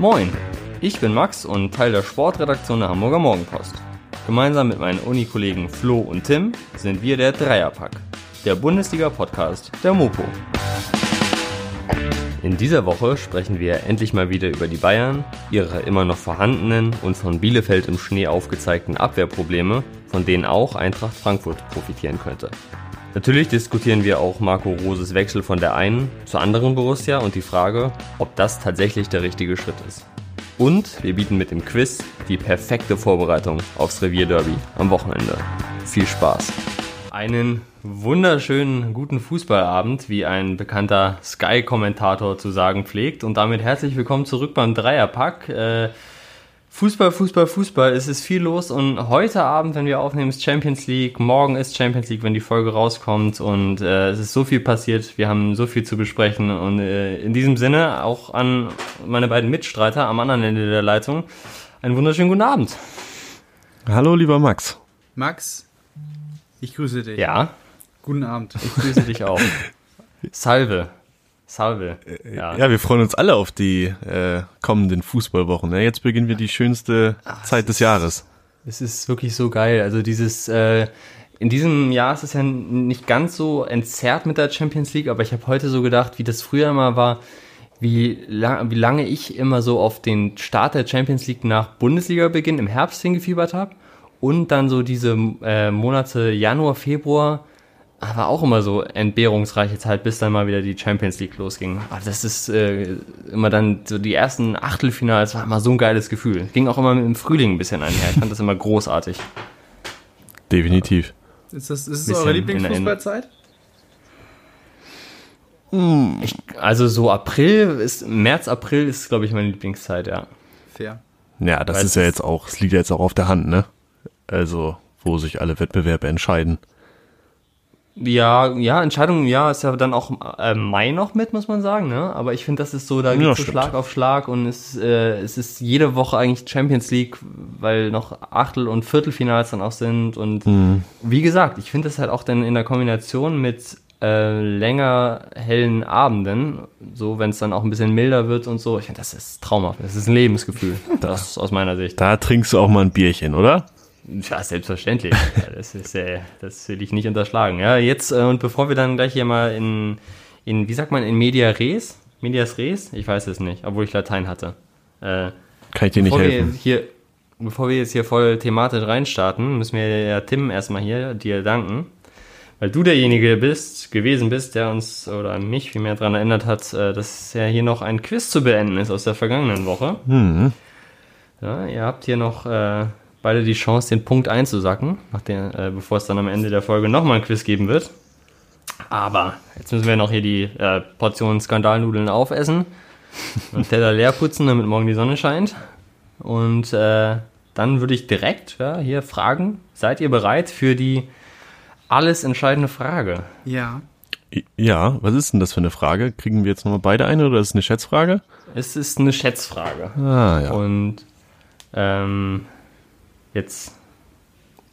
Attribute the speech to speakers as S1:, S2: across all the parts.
S1: Moin, ich bin Max und Teil der Sportredaktion der Hamburger Morgenpost. Gemeinsam mit meinen Unikollegen Flo und Tim sind wir der Dreierpack, der Bundesliga-Podcast der Mopo. In dieser Woche sprechen wir endlich mal wieder über die Bayern, ihre immer noch vorhandenen und von Bielefeld im Schnee aufgezeigten Abwehrprobleme, von denen auch Eintracht Frankfurt profitieren könnte. Natürlich diskutieren wir auch Marco Roses Wechsel von der einen zur anderen Borussia und die Frage, ob das tatsächlich der richtige Schritt ist. Und wir bieten mit dem Quiz die perfekte Vorbereitung aufs Revierderby am Wochenende. Viel Spaß! Einen wunderschönen guten Fußballabend, wie ein bekannter Sky-Kommentator zu sagen pflegt. Und damit herzlich willkommen zurück beim Dreierpack. Äh, Fußball, Fußball, Fußball, es ist viel los und heute Abend, wenn wir aufnehmen, ist Champions League, morgen ist Champions League, wenn die Folge rauskommt und äh, es ist so viel passiert, wir haben so viel zu besprechen und äh, in diesem Sinne auch an meine beiden Mitstreiter am anderen Ende der Leitung einen wunderschönen guten Abend.
S2: Hallo, lieber Max.
S3: Max, ich grüße dich.
S1: Ja.
S3: Guten Abend.
S1: Ich grüße dich auch. Salve. Salve.
S2: Ja. ja, wir freuen uns alle auf die äh, kommenden Fußballwochen. Ja, jetzt beginnen wir die schönste Ach, Zeit des ist, Jahres.
S1: Es ist wirklich so geil. Also dieses, äh, in diesem Jahr ist es ja nicht ganz so entzerrt mit der Champions League, aber ich habe heute so gedacht, wie das früher mal war, wie, lang, wie lange ich immer so auf den Start der Champions League nach Bundesliga-Beginn im Herbst hingefiebert habe und dann so diese äh, Monate Januar, Februar war auch immer so entbehrungsreiche Zeit, bis dann mal wieder die Champions League losging. Aber das ist äh, immer dann so die ersten Achtelfinals war immer so ein geiles Gefühl. Ging auch immer im Frühling ein bisschen einher. Ich fand das immer großartig.
S2: Definitiv.
S3: Ist das, ist das eure Lieblingsfußballzeit?
S1: Hm. Ich, also so April ist März, April ist glaube ich meine Lieblingszeit, ja.
S3: Fair.
S2: Ja, das Weil ist ja jetzt auch, es liegt ja jetzt auch auf der Hand, ne? Also, wo sich alle Wettbewerbe entscheiden.
S1: Ja, ja, Entscheidung, ja, ist ja dann auch äh, Mai noch mit, muss man sagen, ne? Aber ich finde, das ist so, da geht ja, so Schlag auf Schlag und es, äh, es ist jede Woche eigentlich Champions League, weil noch Achtel- und Viertelfinals dann auch sind. Und mhm. wie gesagt, ich finde das halt auch dann in der Kombination mit äh, länger hellen Abenden, so wenn es dann auch ein bisschen milder wird und so, ich finde, das ist traumhaft. Das ist ein Lebensgefühl. Das aus meiner Sicht.
S2: Da trinkst du auch mal ein Bierchen, oder?
S1: Ja, selbstverständlich. das, ist, äh, das will ich nicht unterschlagen. Ja, jetzt, äh, und bevor wir dann gleich hier mal in, in, wie sagt man, in Media Res? Medias Res? Ich weiß es nicht, obwohl ich Latein hatte.
S2: Äh, Kann ich dir nicht helfen.
S1: Hier, bevor wir jetzt hier voll thematisch reinstarten, müssen wir ja Tim erstmal hier dir danken. Weil du derjenige bist, gewesen bist, der uns oder mich vielmehr daran erinnert hat, äh, dass ja hier noch ein Quiz zu beenden ist aus der vergangenen Woche. Mhm. Ja, ihr habt hier noch äh, beide die Chance, den Punkt einzusacken, nachdem, äh, bevor es dann am Ende der Folge nochmal ein Quiz geben wird. Aber jetzt müssen wir noch hier die äh, Portion Skandalnudeln aufessen und Teller leer putzen, damit morgen die Sonne scheint. Und äh, dann würde ich direkt ja, hier fragen, seid ihr bereit für die alles entscheidende Frage?
S3: Ja.
S2: Ja, was ist denn das für eine Frage? Kriegen wir jetzt nochmal beide eine oder ist es eine Schätzfrage?
S1: Es ist eine Schätzfrage.
S2: Ah, ja.
S1: Und ähm, Jetzt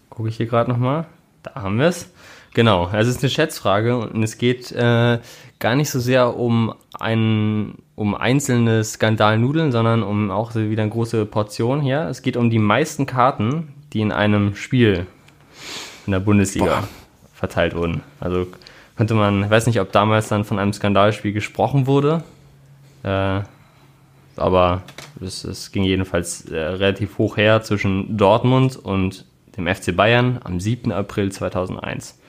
S1: gucke ich hier gerade nochmal. Da haben wir es. Genau, also es ist eine Schätzfrage und es geht äh, gar nicht so sehr um ein, um einzelne Skandalnudeln, sondern um auch wieder eine große Portion hier. Es geht um die meisten Karten, die in einem Spiel in der Bundesliga Boah. verteilt wurden. Also könnte man, ich weiß nicht, ob damals dann von einem Skandalspiel gesprochen wurde. Äh, aber es, es ging jedenfalls äh, relativ hoch her zwischen Dortmund und dem FC Bayern am 7. April 2001.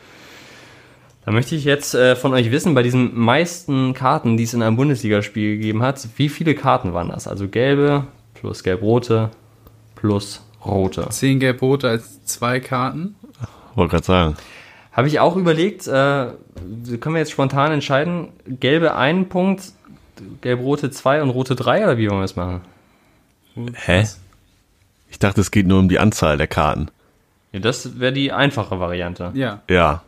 S1: Da möchte ich jetzt äh, von euch wissen, bei diesen meisten Karten, die es in einem Bundesligaspiel gegeben hat, wie viele Karten waren das? Also gelbe plus gelb-rote plus rote.
S3: Zehn gelb-rote als zwei Karten.
S2: Wollte gerade sagen.
S1: Habe ich auch überlegt, äh, können wir jetzt spontan entscheiden, gelbe einen Punkt, gelb-rote 2 und rote 3 oder wie wollen wir das machen?
S2: Hä? Ich dachte, es geht nur um die Anzahl der Karten.
S1: Ja, das wäre die einfache Variante.
S3: Ja.
S2: Ja.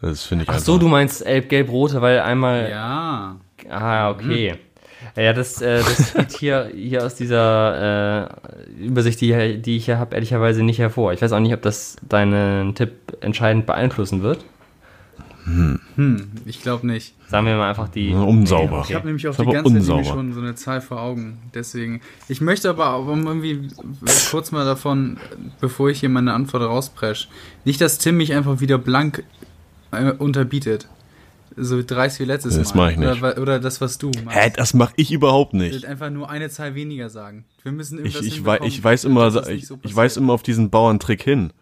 S2: Das finde ich
S1: Ach so, du meinst gelb-rote, weil einmal.
S3: Ja.
S1: Ah, okay. Hm. Ja, das, äh, das geht hier, hier aus dieser äh, Übersicht, die, die ich hier habe, ehrlicherweise nicht hervor. Ich weiß auch nicht, ob das deinen Tipp entscheidend beeinflussen wird.
S3: Hm. hm ich glaube nicht.
S1: Sagen wir mal einfach die.
S2: Ja, unsauber.
S3: Okay. Ich habe nämlich auch die ganze Zeit schon so eine Zahl vor Augen. Deswegen. Ich möchte aber um irgendwie kurz mal davon, bevor ich hier meine Antwort rauspresch, nicht, dass Tim mich einfach wieder blank äh, unterbietet. So dreist wie letztes
S2: das
S3: Mal.
S2: Das mache ich nicht.
S3: Oder, oder, das, was du
S2: machst. Hä, das mache ich überhaupt nicht. Ich
S3: einfach nur eine Zahl weniger sagen. Wir müssen
S2: irgendwas ich, ich, ich weiß immer, ich, so ich weiß immer auf diesen Bauerntrick hin.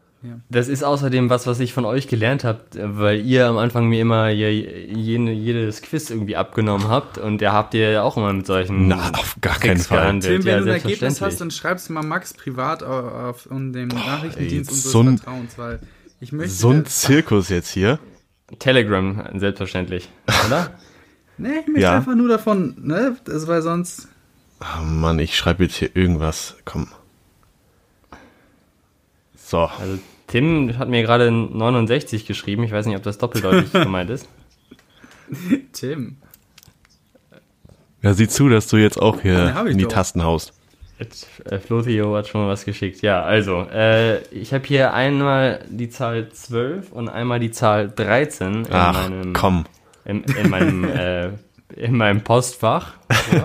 S1: Das ist außerdem was, was ich von euch gelernt habe, weil ihr am Anfang mir immer jene, jedes Quiz irgendwie abgenommen habt und ihr habt ihr auch immer mit solchen.
S2: Na, auf gar keinen Fall.
S3: Tim, wenn ja, du ein Ergebnis hast, dann schreibst du mal Max privat auf, auf dem Boah, Nachrichtendienst ey, unseres
S2: so ein,
S3: Vertrauens, weil ich möchte.
S2: So ein Zirkus jetzt hier.
S1: Telegram, selbstverständlich, oder?
S3: nee, ich möchte ja. einfach nur davon, ne? Das war sonst.
S2: Oh Mann, ich schreibe jetzt hier irgendwas. Komm. So.
S1: Also Tim hat mir gerade 69 geschrieben. Ich weiß nicht, ob das doppeldeutig gemeint ist.
S3: Tim.
S2: Ja, sieh zu, dass du jetzt auch hier in die doch. Tasten haust.
S1: Jetzt, äh, Flothio hat schon mal was geschickt. Ja, also, äh, ich habe hier einmal die Zahl 12 und einmal die Zahl 13 in
S2: Ach, meinem, komm.
S1: In, in meinem, äh, in meinem Postfach.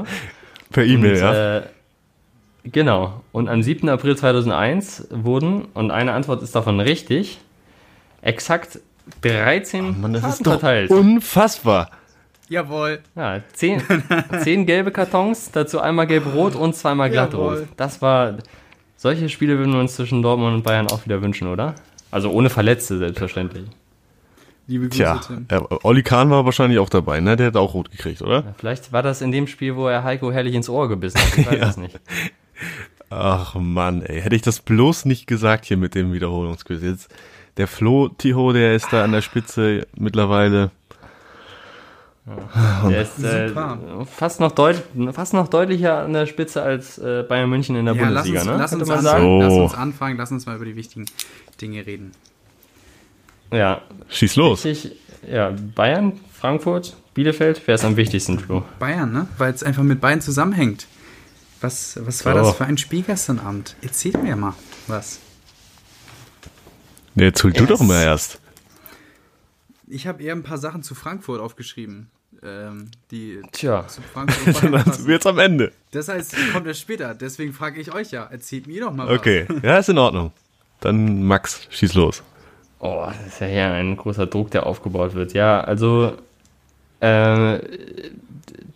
S2: per E-Mail, ja.
S1: Äh, Genau. Und am 7. April 2001 wurden, und eine Antwort ist davon richtig, exakt 13
S2: oh Mann, das
S1: Karten
S2: ist doch verteilt. unfassbar.
S3: Jawohl.
S1: Ja, 10, 10 gelbe Kartons, dazu einmal gelb-rot und zweimal glattrot. Das war, solche Spiele würden wir uns zwischen Dortmund und Bayern auch wieder wünschen, oder? Also ohne Verletzte, selbstverständlich.
S2: Liebe Grüße, Tja, Tim. Ja, Olli Kahn war wahrscheinlich auch dabei, ne? Der hat auch rot gekriegt, oder? Ja,
S1: vielleicht war das in dem Spiel, wo er Heiko herrlich ins Ohr gebissen hat. Ich weiß ja. es nicht.
S2: Ach Mann, ey. Hätte ich das bloß nicht gesagt hier mit dem Wiederholungsquiz. Jetzt, der Flo Tiho, der ist da an der Spitze mittlerweile.
S1: Ja. Der ist äh, fast, noch deut fast noch deutlicher an der Spitze als äh, Bayern München in der ja, Bundesliga,
S3: lass uns,
S1: ne?
S3: Lass uns, sagen. So. lass uns anfangen, lass uns mal über die wichtigen Dinge reden.
S1: Ja.
S2: Schieß los.
S1: Richtig, ja, Bayern, Frankfurt, Bielefeld, wer ist am wichtigsten, Flo?
S3: Bayern, ne? Weil es einfach mit Bayern zusammenhängt. Was, was war so. das für ein Spiel gestern Abend? Erzähl mir mal was.
S2: Nee, jetzt hol du doch mal erst.
S3: Ich habe eher ein paar Sachen zu Frankfurt aufgeschrieben. Ähm, die
S1: Tja.
S3: zu Frankfurt
S2: Dann sind wir jetzt am Ende.
S3: Das heißt, kommt erst später. Deswegen frage ich euch ja. Erzählt mir doch mal
S2: okay. was. Okay, ja, ist in Ordnung. Dann Max, schieß los.
S1: Oh, das ist ja hier ein großer Druck, der aufgebaut wird. Ja, also äh,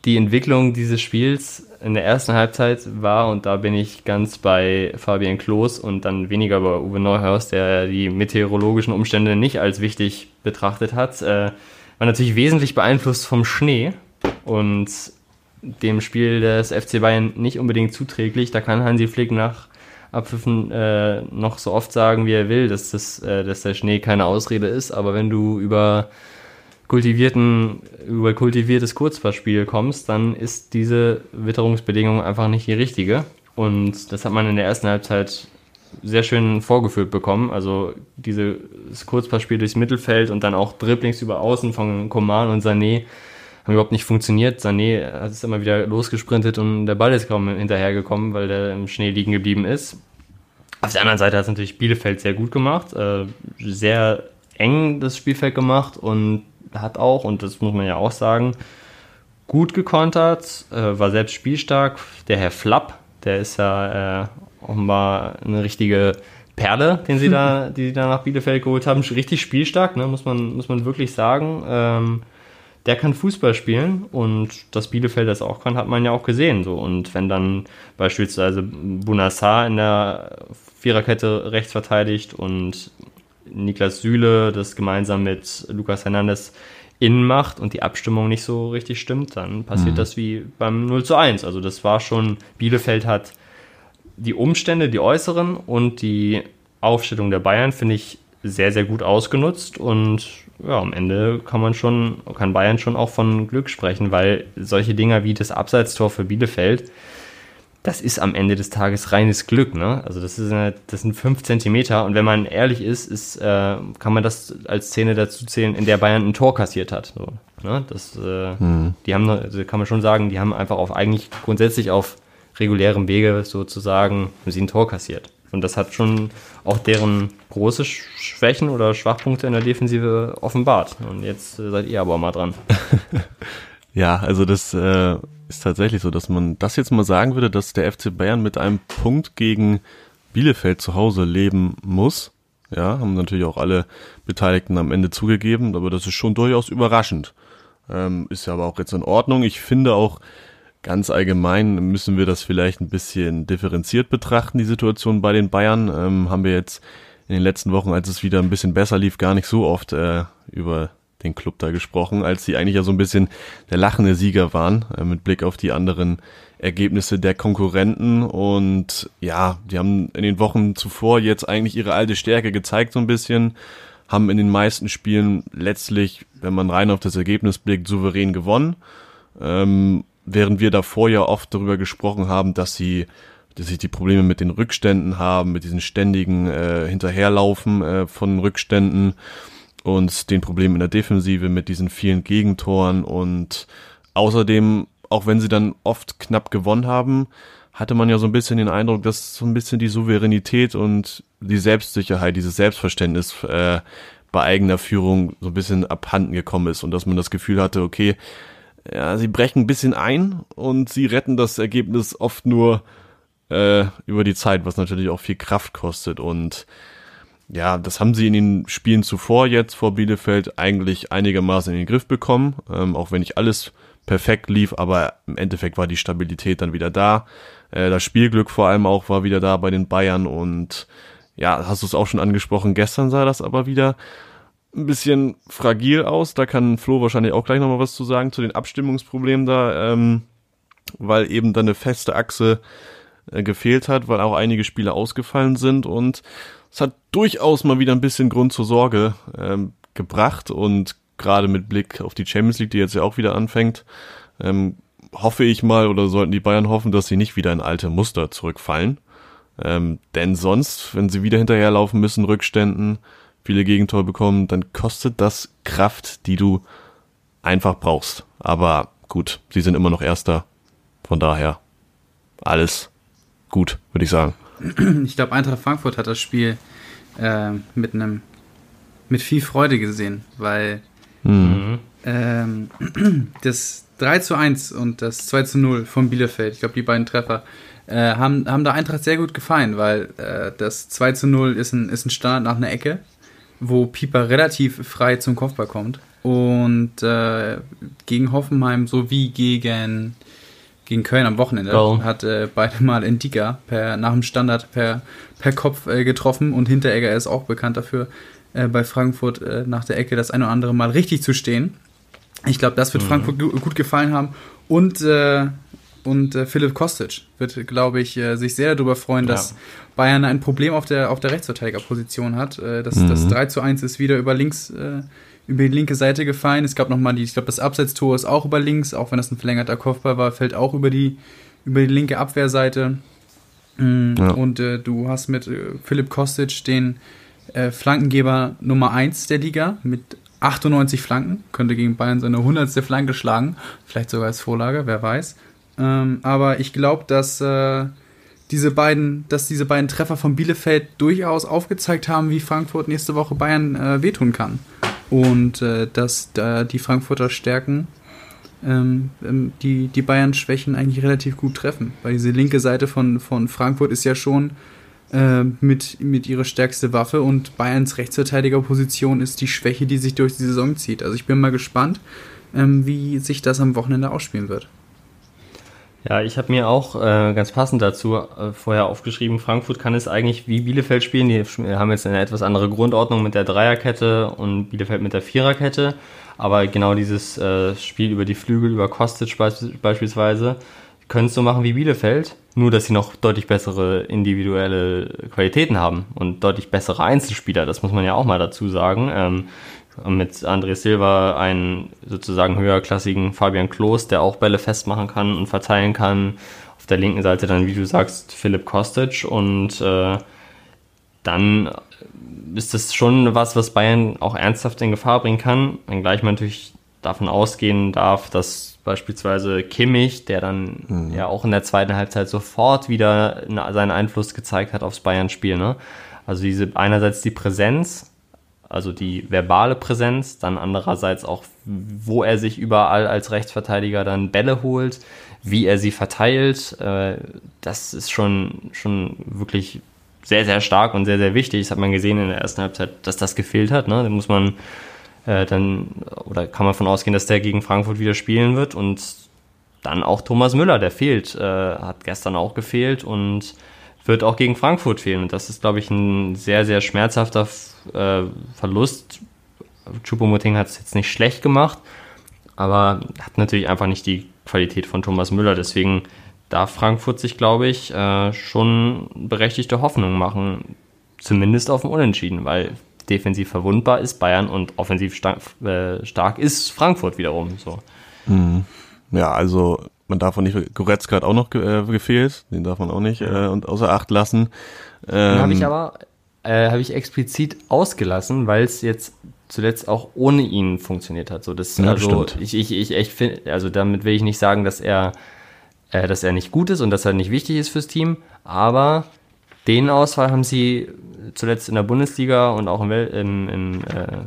S1: die Entwicklung dieses Spiels in der ersten Halbzeit war, und da bin ich ganz bei Fabian Klos und dann weniger bei Uwe Neuhaus, der die meteorologischen Umstände nicht als wichtig betrachtet hat, äh, war natürlich wesentlich beeinflusst vom Schnee und dem Spiel des FC Bayern nicht unbedingt zuträglich. Da kann Hansi Flick nach Abpfiffen äh, noch so oft sagen, wie er will, dass, das, äh, dass der Schnee keine Ausrede ist, aber wenn du über kultivierten, über kultiviertes Kurzpassspiel kommst, dann ist diese Witterungsbedingung einfach nicht die richtige. Und das hat man in der ersten Halbzeit sehr schön vorgeführt bekommen. Also dieses Kurzpassspiel durchs Mittelfeld und dann auch Dribblings über Außen von Coman und Sané haben überhaupt nicht funktioniert. Sané hat es immer wieder losgesprintet und der Ball ist kaum hinterhergekommen, weil der im Schnee liegen geblieben ist. Auf der anderen Seite hat es natürlich Bielefeld sehr gut gemacht, äh, sehr eng das Spielfeld gemacht und hat auch, und das muss man ja auch sagen, gut gekontert, äh, war selbst spielstark. Der Herr Flapp, der ist ja äh, offenbar eine richtige Perle, den sie da, die sie da nach Bielefeld geholt haben. Richtig spielstark, ne, muss, man, muss man wirklich sagen. Ähm, der kann Fußball spielen und dass Bielefeld das auch kann, hat man ja auch gesehen. So. Und wenn dann beispielsweise Bunassar in der Viererkette rechts verteidigt und Niklas Süle das gemeinsam mit Lukas Hernandez innen macht und die Abstimmung nicht so richtig stimmt, dann passiert mhm. das wie beim 0 zu 1. Also das war schon, Bielefeld hat die Umstände, die äußeren und die Aufstellung der Bayern, finde ich, sehr, sehr gut ausgenutzt und ja, am Ende kann man schon, kann Bayern schon auch von Glück sprechen, weil solche Dinger wie das Abseitstor für Bielefeld, das ist am Ende des Tages reines Glück, ne? Also das ist eine, das sind fünf Zentimeter und wenn man ehrlich ist, ist äh, kann man das als Szene dazu zählen, in der Bayern ein Tor kassiert hat. So, ne? Das, äh, hm. die haben, also kann man schon sagen, die haben einfach auf eigentlich grundsätzlich auf regulärem Wege sozusagen sie ein Tor kassiert. Und das hat schon auch deren große Schwächen oder Schwachpunkte in der Defensive offenbart. Und jetzt äh, seid ihr aber mal dran.
S2: ja, also das äh, ist tatsächlich so, dass man das jetzt mal sagen würde, dass der FC Bayern mit einem Punkt gegen Bielefeld zu Hause leben muss. Ja, haben natürlich auch alle Beteiligten am Ende zugegeben, aber das ist schon durchaus überraschend. Ähm, ist ja aber auch jetzt in Ordnung. Ich finde auch ganz allgemein müssen wir das vielleicht ein bisschen differenziert betrachten, die Situation bei den Bayern. Ähm, haben wir jetzt in den letzten Wochen, als es wieder ein bisschen besser lief, gar nicht so oft äh, über den Club da gesprochen, als sie eigentlich ja so ein bisschen der lachende Sieger waren, äh, mit Blick auf die anderen Ergebnisse der Konkurrenten. Und ja, die haben in den Wochen zuvor jetzt eigentlich ihre alte Stärke gezeigt, so ein bisschen, haben in den meisten Spielen letztlich, wenn man rein auf das Ergebnis blickt, souverän gewonnen. Ähm, während wir davor ja oft darüber gesprochen haben, dass sie dass sie die Probleme mit den Rückständen haben, mit diesen ständigen äh, Hinterherlaufen äh, von Rückständen und den Problemen in der Defensive mit diesen vielen Gegentoren und außerdem, auch wenn sie dann oft knapp gewonnen haben, hatte man ja so ein bisschen den Eindruck, dass so ein bisschen die Souveränität und die Selbstsicherheit, dieses Selbstverständnis äh, bei eigener Führung so ein bisschen abhanden gekommen ist und dass man das Gefühl hatte, okay, ja, sie brechen ein bisschen ein und sie retten das Ergebnis oft nur äh, über die Zeit, was natürlich auch viel Kraft kostet und ja, das haben sie in den Spielen zuvor jetzt vor Bielefeld eigentlich einigermaßen in den Griff bekommen, ähm, auch wenn nicht alles perfekt lief, aber im Endeffekt war die Stabilität dann wieder da. Äh, das Spielglück vor allem auch war wieder da bei den Bayern und ja, hast du es auch schon angesprochen, gestern sah das aber wieder ein bisschen fragil aus. Da kann Flo wahrscheinlich auch gleich nochmal was zu sagen zu den Abstimmungsproblemen da, ähm, weil eben dann eine feste Achse gefehlt hat, weil auch einige Spiele ausgefallen sind und es hat durchaus mal wieder ein bisschen Grund zur Sorge ähm, gebracht und gerade mit Blick auf die Champions League, die jetzt ja auch wieder anfängt, ähm, hoffe ich mal oder sollten die Bayern hoffen, dass sie nicht wieder in alte Muster zurückfallen. Ähm, denn sonst, wenn sie wieder hinterherlaufen müssen, Rückständen, viele Gegentore bekommen, dann kostet das Kraft, die du einfach brauchst. Aber gut, sie sind immer noch Erster. Von daher alles gut, würde ich sagen.
S3: ich glaube, Eintracht Frankfurt hat das Spiel äh, mit einem mit viel Freude gesehen, weil mhm. ähm, das 3 zu 1 und das 2 zu 0 von Bielefeld, ich glaube, die beiden Treffer, äh, haben, haben der Eintracht sehr gut gefallen, weil äh, das 2 zu 0 ist ein, ist ein Start nach einer Ecke, wo Pieper relativ frei zum Kopfball kommt. Und äh, gegen Hoffenheim sowie gegen gegen Köln am Wochenende oh. hat äh, beide Mal Endika per, nach dem Standard per, per Kopf äh, getroffen und Hinteregger ist auch bekannt dafür, äh, bei Frankfurt äh, nach der Ecke das ein oder andere Mal richtig zu stehen. Ich glaube, das wird mhm. Frankfurt gut gefallen haben. Und, äh, und äh, Philipp Kostic wird, glaube ich, sich sehr darüber freuen, ja. dass Bayern ein Problem auf der, auf der Rechtsverteidigerposition hat. das, mhm. das 3 zu 1 ist wieder über links über die linke Seite gefallen. Es gab nochmal die, ich glaube, das Abseitstor ist auch über links, auch wenn das ein verlängerter Kopfball war, fällt auch über die, über die linke Abwehrseite. Mm, ja. Und äh, du hast mit äh, Philipp Kostic den äh, Flankengeber Nummer 1 der Liga mit 98 Flanken. Könnte gegen Bayern seine 100. Flanke schlagen. Vielleicht sogar als Vorlage, wer weiß. Ähm, aber ich glaube, dass äh, diese beiden, dass diese beiden Treffer von Bielefeld durchaus aufgezeigt haben, wie Frankfurt nächste Woche Bayern äh, wehtun kann und äh, dass da die Frankfurter Stärken ähm, ähm, die, die Bayern-Schwächen eigentlich relativ gut treffen. Weil diese linke Seite von, von Frankfurt ist ja schon äh, mit, mit ihrer stärkste Waffe und Bayerns Rechtsverteidigerposition ist die Schwäche, die sich durch die Saison zieht. Also ich bin mal gespannt, ähm, wie sich das am Wochenende ausspielen wird.
S1: Ja, ich habe mir auch äh, ganz passend dazu äh, vorher aufgeschrieben, Frankfurt kann es eigentlich wie Bielefeld spielen. Die haben jetzt eine etwas andere Grundordnung mit der Dreierkette und Bielefeld mit der Viererkette. Aber genau dieses äh, Spiel über die Flügel, über Kostic beispielsweise, können es so machen wie Bielefeld, nur dass sie noch deutlich bessere individuelle Qualitäten haben und deutlich bessere Einzelspieler. Das muss man ja auch mal dazu sagen. Ähm, mit André Silva einen sozusagen höherklassigen Fabian Klos, der auch Bälle festmachen kann und verteilen kann. Auf der linken Seite dann, wie du sagst, Philipp Kostic und äh, dann ist das schon was, was Bayern auch ernsthaft in Gefahr bringen kann, wenngleich man natürlich davon ausgehen darf, dass beispielsweise Kimmich, der dann mhm. ja auch in der zweiten Halbzeit sofort wieder seinen Einfluss gezeigt hat aufs Bayern-Spiel. Ne? Also diese einerseits die Präsenz, also die verbale Präsenz, dann andererseits auch, wo er sich überall als Rechtsverteidiger dann Bälle holt, wie er sie verteilt. Äh, das ist schon, schon wirklich sehr, sehr stark und sehr, sehr wichtig. Das hat man gesehen in der ersten Halbzeit, dass das gefehlt hat. Ne? Da muss man äh, dann, oder kann man davon ausgehen, dass der gegen Frankfurt wieder spielen wird und dann auch Thomas Müller, der fehlt, äh, hat gestern auch gefehlt und wird auch gegen Frankfurt fehlen. Und das ist, glaube ich, ein sehr, sehr schmerzhafter äh, Verlust. Chupomoting hat es jetzt nicht schlecht gemacht, aber hat natürlich einfach nicht die Qualität von Thomas Müller. Deswegen darf Frankfurt sich, glaube ich, äh, schon berechtigte Hoffnung machen, zumindest auf dem Unentschieden, weil defensiv verwundbar ist Bayern und offensiv stark, äh, stark ist Frankfurt wiederum. So.
S2: Mhm. Ja, also man darf auch nicht, Goretzka hat auch noch ge äh, gefehlt, den darf man auch nicht äh, und außer Acht lassen.
S1: Ähm, habe ich aber äh, habe ich explizit ausgelassen, weil es jetzt zuletzt auch ohne ihn funktioniert hat. So, das, ja, also stimmt. ich, ich, ich echt finde, also damit will ich nicht sagen, dass er, äh, dass er nicht gut ist und dass er nicht wichtig ist fürs Team, aber den Ausfall haben sie zuletzt in der Bundesliga und auch im, im, im äh,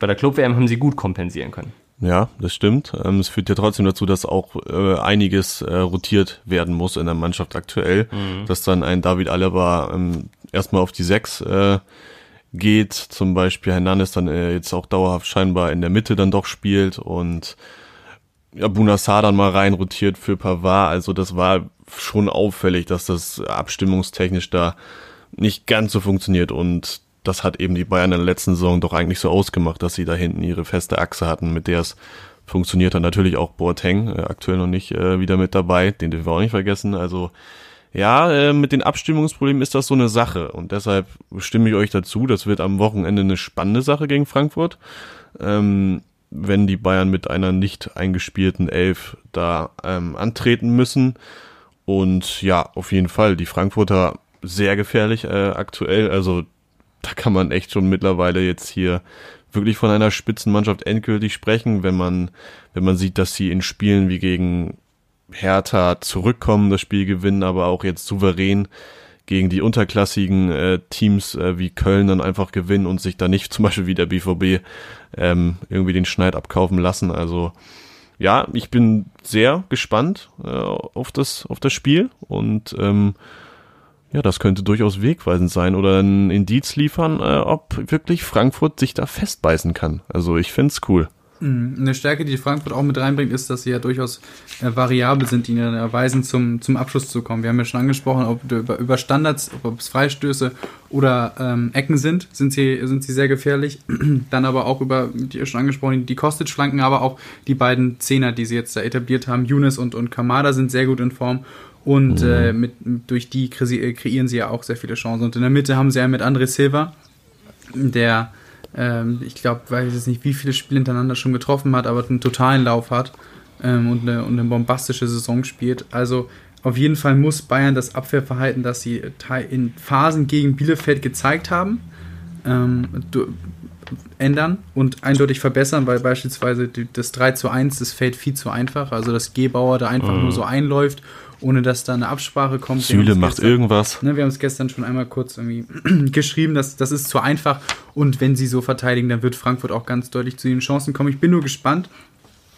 S1: bei der Club WM haben sie gut kompensieren können.
S2: Ja, das stimmt. Ähm, es führt ja trotzdem dazu, dass auch äh, einiges äh, rotiert werden muss in der Mannschaft aktuell, mhm. dass dann ein David Alaba ähm, erstmal auf die Sechs äh, geht, zum Beispiel Hernandez dann äh, jetzt auch dauerhaft scheinbar in der Mitte dann doch spielt und ja, Bunassar dann mal rein rotiert für Pavard. Also das war schon auffällig, dass das abstimmungstechnisch da nicht ganz so funktioniert und das hat eben die Bayern in der letzten Saison doch eigentlich so ausgemacht, dass sie da hinten ihre feste Achse hatten, mit der es funktioniert hat. Natürlich auch Boateng, äh, aktuell noch nicht äh, wieder mit dabei, den dürfen wir auch nicht vergessen. Also ja, äh, mit den Abstimmungsproblemen ist das so eine Sache und deshalb stimme ich euch dazu. Das wird am Wochenende eine spannende Sache gegen Frankfurt, ähm, wenn die Bayern mit einer nicht eingespielten Elf da ähm, antreten müssen. Und ja, auf jeden Fall, die Frankfurter sehr gefährlich äh, aktuell. Also da kann man echt schon mittlerweile jetzt hier wirklich von einer Spitzenmannschaft endgültig sprechen, wenn man, wenn man sieht, dass sie in Spielen wie gegen Hertha zurückkommen, das Spiel gewinnen, aber auch jetzt souverän gegen die unterklassigen äh, Teams äh, wie Köln dann einfach gewinnen und sich da nicht zum Beispiel wie der BVB ähm, irgendwie den Schneid abkaufen lassen. Also ja, ich bin sehr gespannt äh, auf das auf das Spiel und ähm, ja, das könnte durchaus wegweisend sein oder ein Indiz liefern, äh, ob wirklich Frankfurt sich da festbeißen kann. Also ich find's cool.
S3: Mhm. Eine Stärke, die Frankfurt auch mit reinbringt, ist, dass sie ja durchaus äh, variabel sind, die ihnen erweisen, zum, zum Abschluss zu kommen. Wir haben ja schon angesprochen, ob über, über Standards, ob es Freistöße oder ähm, Ecken sind, sind sie, sind sie sehr gefährlich. Dann aber auch über, die schon angesprochen, die Kostic-Flanken, aber auch die beiden Zehner, die sie jetzt da etabliert haben, Younes und, und Kamada sind sehr gut in Form. Und mhm. äh, mit, durch die äh, kreieren sie ja auch sehr viele Chancen. Und in der Mitte haben sie ja mit André Silva, der, ähm, ich glaube, weiß jetzt nicht, wie viele Spiele hintereinander schon getroffen hat, aber einen totalen Lauf hat ähm, und, eine, und eine bombastische Saison spielt. Also auf jeden Fall muss Bayern das Abwehrverhalten, das sie in Phasen gegen Bielefeld gezeigt haben, ähm, ändern und eindeutig verbessern, weil beispielsweise das 3 zu 1, das fällt viel zu einfach. Also dass Gebauer da einfach mhm. nur so einläuft ohne dass da eine Absprache kommt.
S2: Süle macht gestern, irgendwas.
S3: Ne, wir haben es gestern schon einmal kurz irgendwie geschrieben, dass das ist zu einfach und wenn sie so verteidigen, dann wird Frankfurt auch ganz deutlich zu ihren Chancen kommen. Ich bin nur gespannt,